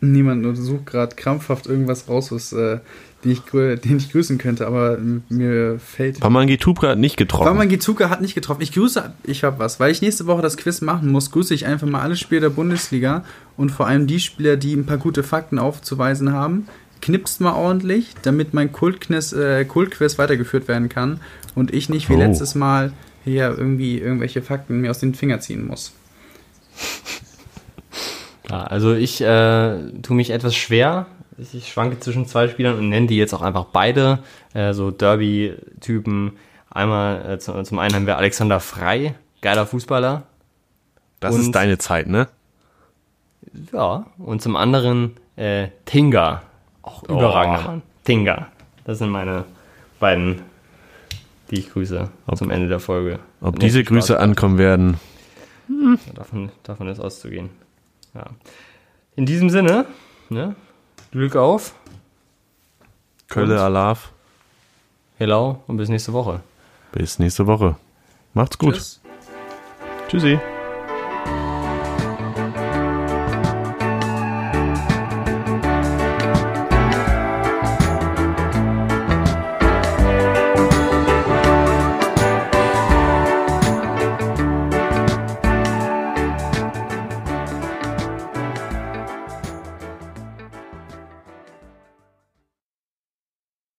S3: niemanden und suche gerade krampfhaft irgendwas raus, was, äh, den, ich, den ich grüßen könnte, aber mir fällt.
S2: Pamangi Tupra hat nicht getroffen.
S3: Paman Gizuka hat nicht getroffen. Ich grüße, ich habe was. Weil ich nächste Woche das Quiz machen muss, grüße ich einfach mal alle Spieler der Bundesliga und vor allem die Spieler, die ein paar gute Fakten aufzuweisen haben. Knipst mal ordentlich, damit mein Kultquiz, äh, Kultquiz weitergeführt werden kann und ich nicht wie
S2: Oh.
S3: letztes Mal hier irgendwie irgendwelche Fakten mir aus den Finger ziehen muss.
S1: Ja, also ich äh, tue mich etwas schwer. Ich, ich schwanke zwischen zwei Spielern und nenne die jetzt auch einfach beide. Äh, so Derby-Typen. Einmal äh, zu, zum einen haben wir Alexander Frei, geiler Fußballer.
S2: das
S1: und-
S2: ist deine Zeit, ne?
S1: Ja. Und zum anderen äh, Tinga. Auch
S2: Oh.
S1: überragender Mann. Tinga. Das sind meine beiden, die ich grüße zum Ende der Folge.
S2: Ob
S1: Hat
S2: diese Grüße ankommen werden.
S1: gemacht. Davon, davon ist auszugehen. Ja. In diesem Sinne, ne? Glück auf.
S2: Kölle? Alaf.
S1: Hello und bis nächste Woche.
S2: Bis nächste Woche. Macht's gut.
S3: Tschüss.
S2: Tschüssi.